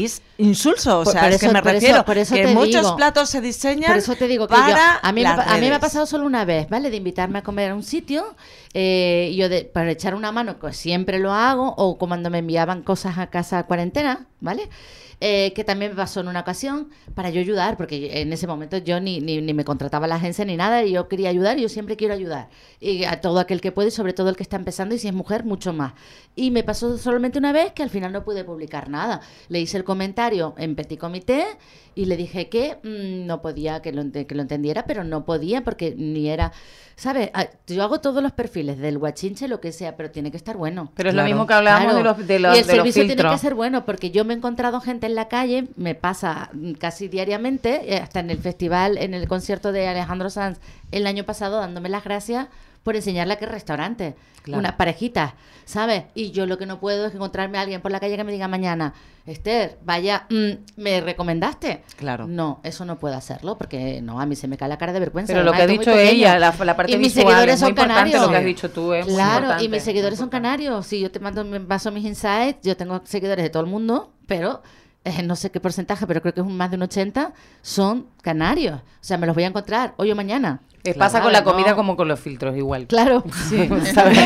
es insulso. O Por- sea, por es que eso- me por eso- refiero por eso que muchos digo. platos se diseñan Por eso te digo que para yo, a, mí, me las pa- a mí me ha pasado solo una vez, ¿vale? De invitarme a comer a un sitio, eh, yo de, para echar una mano, que siempre lo hago, o cuando me enviaban cosas a casa a cuarentena, ¿vale? Eh, que también me pasó en una ocasión para yo ayudar, porque en ese momento yo ni, ni, ni me contrataba la agencia ni nada, y yo quería ayudar, y yo siempre quiero ayudar. Y a todo aquel que puede, y sobre todo el que está empezando, y si es mujer, mucho más. Y me pasó solamente una vez que al final no pude publicar nada. Le hice el comentario en Petit Comité y le dije que mm, no podía que lo, que lo entendiera, pero no podía porque ni era... ¿Sabes? Ah, Yo hago todos los perfiles del guachinche, lo que sea, pero tiene que estar bueno. Pero es lo mismo que hablábamos de los- de los- Y el de los servicio tiene que ser bueno, porque yo me he encontrado gente en la calle, me pasa casi diariamente, eh, hasta en el festival, en el concierto de Alejandro Sanz el año pasado, dándome las gracias por enseñarle a qué restaurante. Claro. Unas parejitas, ¿sabes? Y yo lo que no puedo es encontrarme a alguien por la calle que me diga mañana, Esther, vaya, mm, ¿me recomendaste? Claro. No, eso no puedo hacerlo porque no, a mí se me cae la cara de vergüenza. Pero lo que ha dicho ella, la, la parte y mis visual, seguidores es muy son importante canarios. lo que has dicho tú, es muy Claro, y mis seguidores son canarios. Si yo te mando, me paso mis insights, yo tengo seguidores de todo el mundo, pero eh, no sé qué porcentaje, pero creo que es un más de un 80, son canarios. O sea, me los voy a encontrar hoy o mañana. Eh, pasa con la Claro, comida no. como con los filtros igual. Claro. Sí, ¿sabes?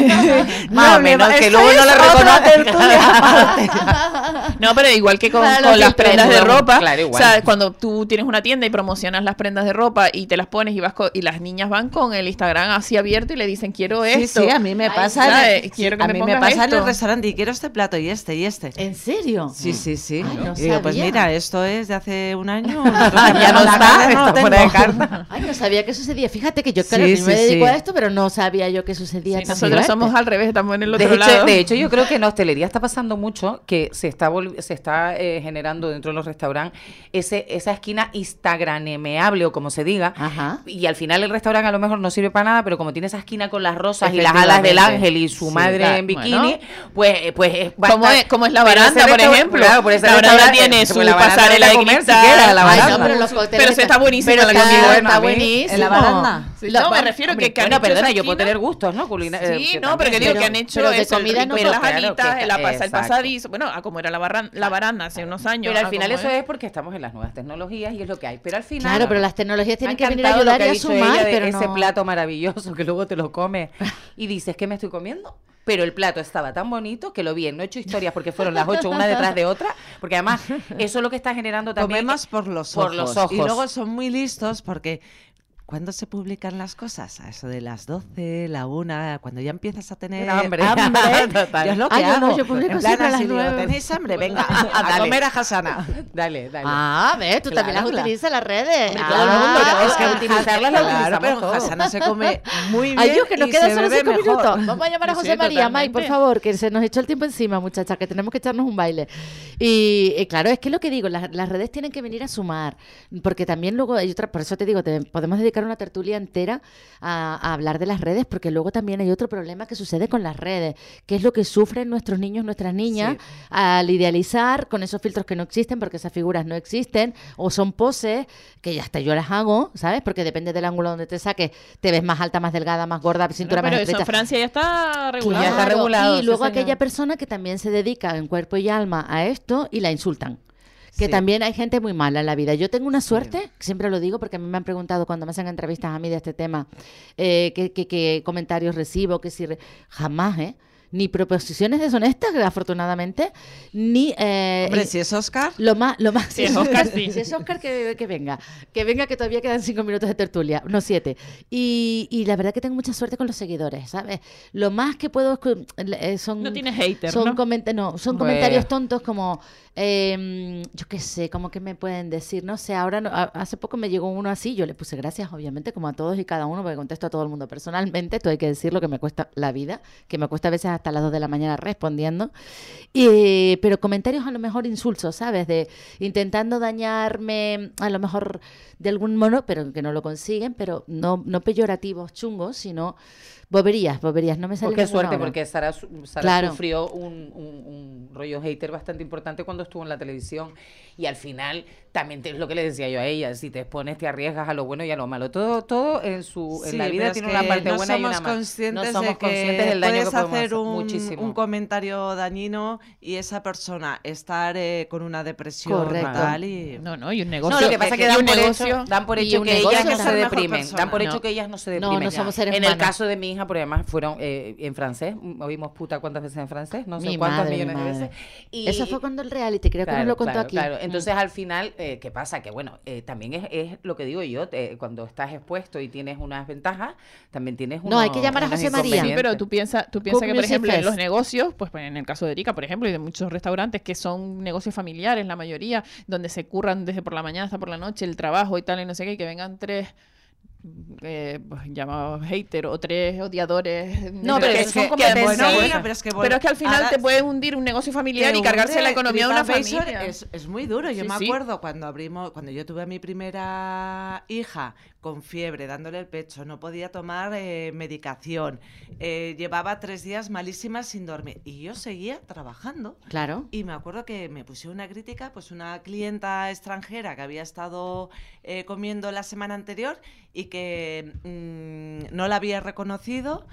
Más No, o menos, que esto luego no la tertulia No, pero igual que con, las prendas de ropa, claro, igual. o sea, cuando tú tienes una tienda y promocionas las prendas de ropa y te las pones y vas y las niñas van con el Instagram así abierto y le dicen quiero esto. sí, a mí me pasa. en ¿sabes? el- Quiero que a me mí me pasa en el esto. restaurante y quiero este plato y este y este. ¿En serio? Sí, sí, sí. Ay, no y digo, pues mira, esto es de hace un año. Ya no está, está fuera de carta. Ay, no sabía que sucedía. Fíjate que yo, Sí, claro, que sí, me dedico sí. a esto, pero no sabía yo que sucedía Sí, tan nosotros fuerte. somos al revés, estamos en el otro De hecho, lado. de hecho, yo creo que en la hostelería está pasando mucho que se está se está eh, generando dentro de los restaurantes ese esa esquina instagrameable o como se diga. Ajá. Y al final el restaurante a lo mejor no sirve para nada, pero como tiene esa esquina con las rosas y las alas del ángel y su Sí, madre claro. en bikini, Bueno. pues eh, pues eh, ¿Cómo estar- es, cómo es la pero ese baranda, por ejemplo? Claro, por ese la baranda tiene pues su la baranda pasarela de comer cristal. siquiera, la Ay, baranda. no, pero los Pero se está buenísimo Pero la está- comida. está buenísimo. en la baranda. Sí, no, me refiero hombre, que, bueno, perdona, yo puedo tener gustos, ¿no? Culina- eh, Sí, que no, pero que digo pero- que han hecho pero de eso, comida el no las alitas, el, pasadizo, bueno, a como era la, barran- la baranda hace unos años. Pero al final eso es porque estamos en las nuevas tecnologías y es lo que hay. Pero al final. Claro, pero las tecnologías tienen que venir a ayudar y a sumar, pero ese plato maravilloso que luego te lo comes y dices, ¿qué me estoy comiendo? Pero el plato estaba tan bonito que lo vi, no he hecho historias porque fueron las ocho una detrás de otra, Porque además, eso es lo que está generando también. Comemos por los ojos. Por los ojos. Y luego son muy listos porque ¿Cuándo se publican las cosas? A eso de las 12, la 1, cuando ya empiezas a tener Hambre. hambre. Total. yo es lo que Ah, yo no, hago. yo publico En plan siempre a las digo. ¿Tenéis hambre? Venga, a, a comer a Hasana. Dale, dale. Ah, ves, tú también las Claro, claro. utilizas las redes. Hombre, Ah, todo el mundo, ¿no? es que utilizarlas las Claro, pero en todos. Hasana se come muy bien Ay, Dios, que nos y quedan solo cinco mejor. minutos. Vamos a llamar a Sí, José María, May, por favor, que se nos echó el tiempo encima, muchacha, que tenemos que echarnos un baile. Y, eh, claro, es que lo que digo, las, las redes tienen que venir a sumar, porque también luego hay otra, por eso te digo, te- podemos dedicar una tertulia entera a, a hablar de las redes, porque luego también hay otro problema que sucede con las redes, que es lo que sufren nuestros niños, nuestras niñas, al idealizar con esos filtros que no existen, porque esas figuras no existen, o son poses, que ya hasta yo las hago, ¿sabes? Porque depende del ángulo donde te saques, te ves más alta, más delgada, más gorda, cintura pero más eso en estrecha. Francia ya está regulado. Ya está regulado, Y luego aquella persona que también se dedica en cuerpo y alma a esto y la insultan. Que Sí. también hay gente muy mala en la vida. Yo tengo una suerte, siempre lo digo porque a mí me han preguntado cuando me hacen entrevistas a mí de este tema, eh, qué comentarios recibo, que si... re- Jamás, ¿eh? Ni proposiciones deshonestas, afortunadamente, ni... eh, Hombre, si es Oscar, lo más, lo más, Si es Óscar, sí. Si es Óscar, que, que venga. Que venga, que todavía quedan cinco minutos de tertulia, no siete. Y, y la verdad que tengo mucha suerte con los seguidores, ¿sabes? Lo más que puedo eh, son. No tienes haters, son ¿no? comenta- no, son Bueno. comentarios tontos como. eh, yo qué sé, como que me pueden decir, no sé, ahora no- hace poco me llegó uno así, yo le puse gracias, obviamente, como a todos y cada uno, porque contesto a todo el mundo personalmente, esto hay que decirlo, que me cuesta la vida, que me cuesta a veces hasta las 2 de la mañana respondiendo, y, pero comentarios a lo mejor insulsos, ¿sabes? De intentando dañarme, a lo mejor de algún modo, pero que no lo consiguen, pero no, no peyorativos chungos, sino boberías, boberías, no me sale Pues qué suerte, ahora. porque Sara, Sara Claro. sufrió un, un- un rollo hater bastante importante cuando estuvo en la televisión. Y al final, también es lo que le decía yo a ella, si te expones, te arriesgas a lo bueno y a lo malo. Todo, todo en su en Sí, la pero vida tiene que una parte no buena y una conscientes no somos de que conscientes del daño que puedes podemos hacer un, Muchísimo. un comentario dañino y esa persona estar eh, con una depresión Correcto. tal y No, no, y un negocio. No, lo que pasa es que y dan por, hecho, dan por hecho que ellas no se deprimen. Dan por hecho No. que ellas no se No, deprimen. no somos seres en el caso de mi hija, por además fueron eh, en francés, oímos puta cuántas veces en francés, no sé Mi cuántas madre, millones de veces. Y, Eso fue cuando el reality, creo que nos lo contó claro, aquí. claro. Mm. Entonces, al final, eh, ¿qué pasa? Que bueno, eh, también es, es lo que digo yo, eh, cuando estás expuesto y tienes unas ventajas, también tienes No, hay que unos- llamar a unos José María. Sí, pero tú piensas tú piensa que, por ejemplo, en los negocios, pues en el caso de Erika, por ejemplo, y de muchos restaurantes que son negocios familiares, la mayoría, donde se curran desde por la mañana hasta por la noche el trabajo y tal, y no sé qué, y que vengan tres eh, pues, llamados hater o tres odiadores. No, pero que, eso son que- competencias. bueno, Sí, bueno, pero es que, pero es que al final ahora- te puede hundir un negocio familiar y cargarse la economía de una familia. Es, es muy duro. Yo Sí, me sí. acuerdo cuando abrimos, cuando yo tuve a mi primera hija con fiebre, dándole el pecho, no podía tomar eh, medicación, eh, llevaba tres días malísimas sin dormir y yo seguía trabajando. Claro. Y me acuerdo que me pusieron una crítica, pues una clienta extranjera que había estado eh, comiendo la semana anterior y que mm, no la había reconocido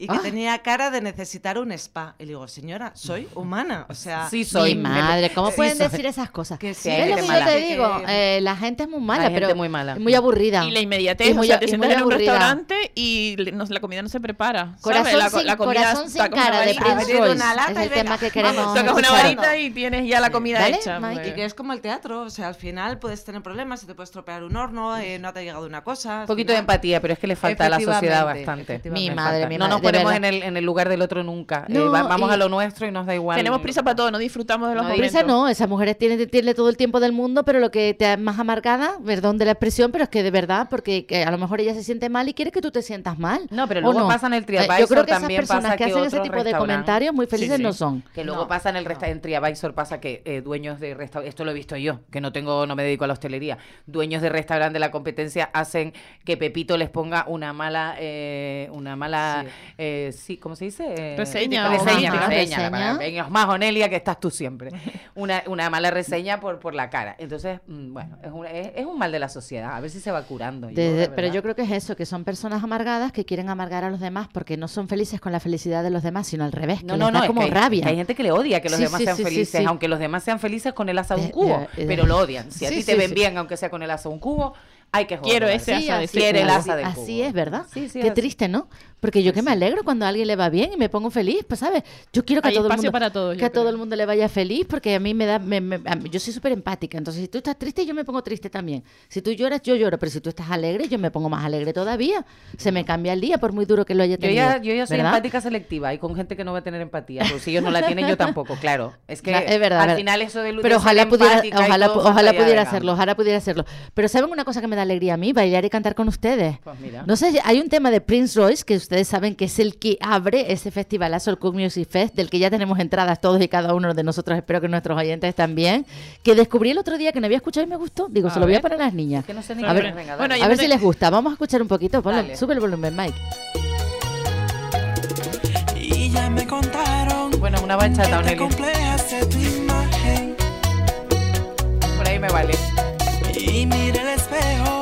y que Ah. tenía cara de necesitar un spa. Y le digo, señora, soy humana. O sea, Sí soy. Mi madre, ¿cómo Sí, pueden soy. decir esas cosas? Que sí, ¿Ves hay lo que yo te digo? que- Eh, la gente es muy mala, Hay gente pero muy mala. muy aburrida. Y la inmediatez, Y o muy sea, te y sientas muy en un aburrida. restaurante y no- la comida no se prepara. ¿sabes? Corazón, La, co- sin, la comida corazón está sin cara de. Prince Royce. una lata es y el venga, tema que vamos, queremos Tocas una varita y tienes ya la comida ¿Vale, hecha. Mike? Y que es como el teatro, o sea, al final puedes tener problemas, se te puede estropear un horno, eh, no te ha llegado una cosa. Un poquito de empatía, pero es que le falta a la sociedad bastante. Mi madre, mi madre, ponemos en el, en el lugar del otro nunca. Eh, No, va- vamos a lo nuestro y nos da igual. Tenemos prisa para todo, no disfrutamos de los No, momentos. Prisa no, esas mujeres tienen, tienen todo el tiempo del mundo, pero lo que te ha más amargada, perdón de la expresión, pero es que de verdad, porque que a lo mejor ella se siente mal y quiere que tú te sientas mal. No, pero ¿o luego no? pasa en el Eh, TripAdvisor Yo creo que esas también personas pasa que que hacen ese tipo de comentarios muy felices sí. no son. Que luego No, pasa en el resta en TripAdvisor pasa que eh, dueños de restaurantes, esto lo he visto yo, que no tengo, no me dedico a la hostelería, dueños de restaurante de la competencia hacen que Pepito les ponga una mala, eh, una mala, Sí. Eh, sí, ¿cómo se dice? Eh, Reseña reseña, reseña, Reseña. más Onelia que estás tú siempre. Una, una mala reseña por, por la cara. Entonces, mm, bueno, es un, es, es un mal de la sociedad. A ver si se va curando. Desde- pero yo creo que es eso, que son personas amargadas que quieren amargar a los demás porque no son felices con la felicidad de los demás, sino al revés, que No, les no, da no, es como que hay, rabia. que hay gente que le odia que los Sí, demás sí, sean sí, felices, sí. aunque los demás sean felices con el asa de un cubo, de- de- pero lo odian. Si a Sí, ti te ven sí. bien, aunque sea con el asa de un cubo, hay que Quiero joderlo. ese Sí, asa de así, Quiere el así- asa de así cubo. es, ¿verdad? Sí, sí, Qué así. triste, ¿no? Porque yo que me alegro cuando a alguien le va bien y me pongo feliz, pues, ¿sabes? Yo quiero que Hay a todo el mundo, para todos, yo que a todo el mundo le vaya feliz porque a mí me da, me- me- mí- yo soy súper empática, entonces si tú estás triste yo me pongo triste también. Si tú lloras yo lloro, pero si tú estás alegre yo me pongo más alegre todavía. Se me cambia el día por muy duro que lo haya Yo tenido. ya, yo ya soy ¿verdad? empática selectiva y con gente que no va a tener empatía. Pues si ellos no la tienen, yo tampoco, claro. Es que Cla- es verdad, al verdad. final eso de, pero ojalá pudiera, ojalá, ojalá pudiera hacerlo, ojalá pudiera hacerlo. Pero saben una cosa que me da alegría a mí, bailar y cantar con ustedes. Pues mira. No sé, hay un tema de Prince Royce que ustedes saben que es el que abre ese festivalazo, el Cook Music Fest, del que ya tenemos entradas todos y cada uno de nosotros, espero que nuestros oyentes también, que descubrí el otro día que no había escuchado y me gustó. Digo, A se lo voy a ver. poner a las niñas. que no sé ni a ver, es, venga, Bueno, a ver te- si les gusta. Vamos a escuchar un poquito. Ponlo, sube el volumen, Mike. Y ya me contaron Bueno, una bachata, imagen. Por ahí me vale. Y mira el espejo,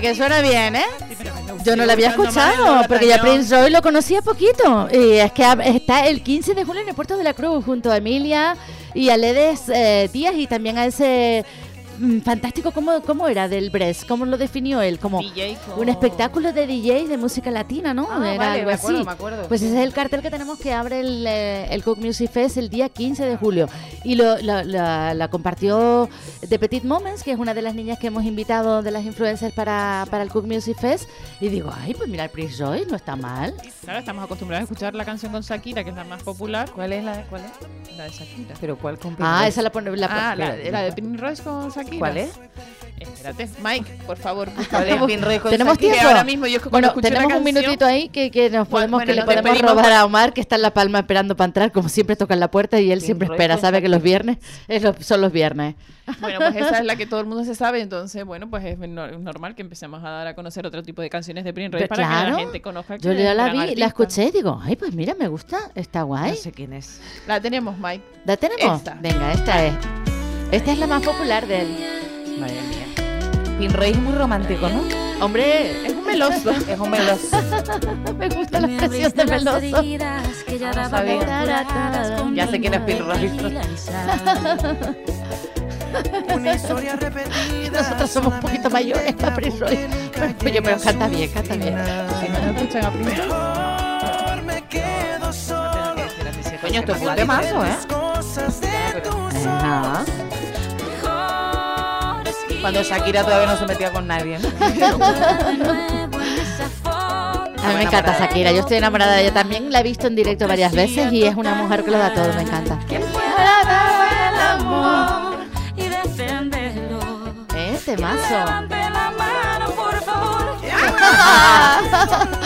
Que suena bien, ¿eh? Yo no lo había escuchado, porque ya. Prince Roy lo conocía poquito. Y es que está el 15 de julio en el Puerto de la Cruz, junto a Emilia y a Ledes eh, Díaz, y también a ese fantástico, ¿cómo, ¿cómo era? Del Brest, ¿cómo lo definió él? Como DJ con- un espectáculo de DJ de música latina, ¿no? Ah, era vale, algo me acuerdo, así. me acuerdo, Pues ese es el cartel que tenemos que abre el, eh, el Cook Music Fest el día 15 de julio. Y lo, la, la- la compartió The Petit Moments, que es una de las niñas que hemos invitado de las influencers para, para el Cook Music Fest. Y digo, ay, pues mira, el Prince Roy no está mal. Claro, estamos acostumbrados a escuchar la canción con Shakira, que es la más popular. ¿Cuál es la cuál es? La de Shakira. Pero cuál con Ah, esa la pone. La, Ah, la, la de Prince Royce con Shakira. ¿Cuál es? Espérate, Mike, por favor. busca. ¿Cuál es Pin Roy con ¿Tenemos tiempo? ahora mismo yo que bueno, tenemos un minutito ahí que, que nos Bueno, podemos, que le podemos robar por- a Omar, que está en La Palma esperando para entrar, como siempre toca en la puerta y él siempre espera, sabe que los viernes es lo- son los viernes. Bueno, pues esa es la que todo el mundo se sabe, entonces, bueno, pues es no- normal que empecemos a dar a conocer otro tipo de canciones de Prince para que claro, la gente conozca que Yo ya la vi, artista. la escuché y digo, ay, pues mira, me gusta, está guay. No sé quién es. La tenemos, Mike. ¿La tenemos? Esta. Venga, esta es. Esta es la más popular de él. Madre mía. Pin es muy romántico, ¿no? Hombre, Es un meloso. Es un meloso. me gusta la expresión de meloso. No sabía. Ya sé quién es Pin Roy. Una historia repetida. Nosotros somos un poquito mayores para Prince Roy. Pero, pero canta bien, canta bien. Si no escuchan a quedo solo. Coño, esto es un temazo, ¿eh? Ajá. Cuando Shakira todavía no se metía con nadie. A mí me encanta Shakira, yo estoy enamorada de ella también, la he visto en directo varias veces y es una mujer que lo da todo, me encanta. ¿Eh? Temazo.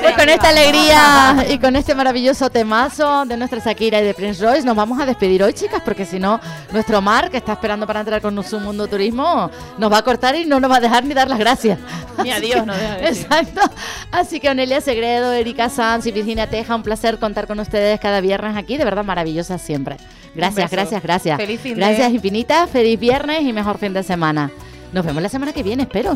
Pues con esta alegría y con este maravilloso temazo de nuestra Shakira y de Prince Royce nos vamos a despedir hoy, chicas, porque si no, nuestro Mar, que está esperando para entrar con su mundo turismo, nos va a cortar y no nos va a dejar ni dar las gracias. Ni adiós nos deja decir. Exacto. Así que Onelia Segredo, Erika Sanz y Virginia Teja, un placer contar con ustedes cada viernes aquí, de verdad maravillosas siempre. Gracias, gracias, gracias. Feliz fin de- gracias infinitas, feliz viernes y mejor fin de semana. Nos vemos la semana que viene, espero.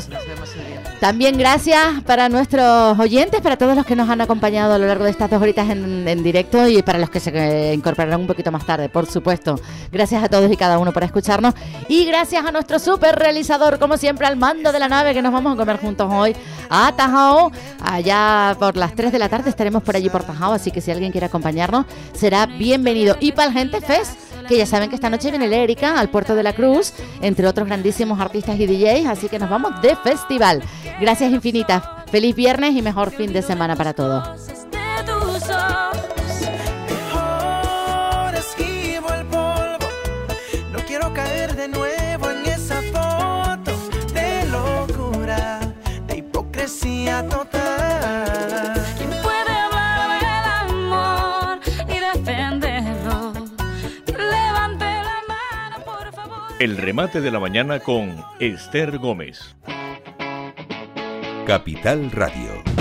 También gracias para nuestros oyentes, para todos los que nos han acompañado a lo largo de estas dos horitas en, en directo y para los que se incorporarán un poquito más tarde, por supuesto. Gracias a todos y cada uno por escucharnos y gracias a nuestro super realizador, como siempre, al mando de la nave que nos vamos a comer juntos hoy a Tajao. Allá por las 3 de la tarde estaremos por allí por Tajao, así que si alguien quiere acompañarnos, será bienvenido. Y para el Gente Fest, que ya saben que esta noche viene Lérica al Puerto de la Cruz, entre otros grandísimos artistas y DJs, así que nos vamos de festival. Gracias infinitas, feliz viernes y mejor fin de semana para todos. El remate de la mañana con Esther Gómez. Capital Radio.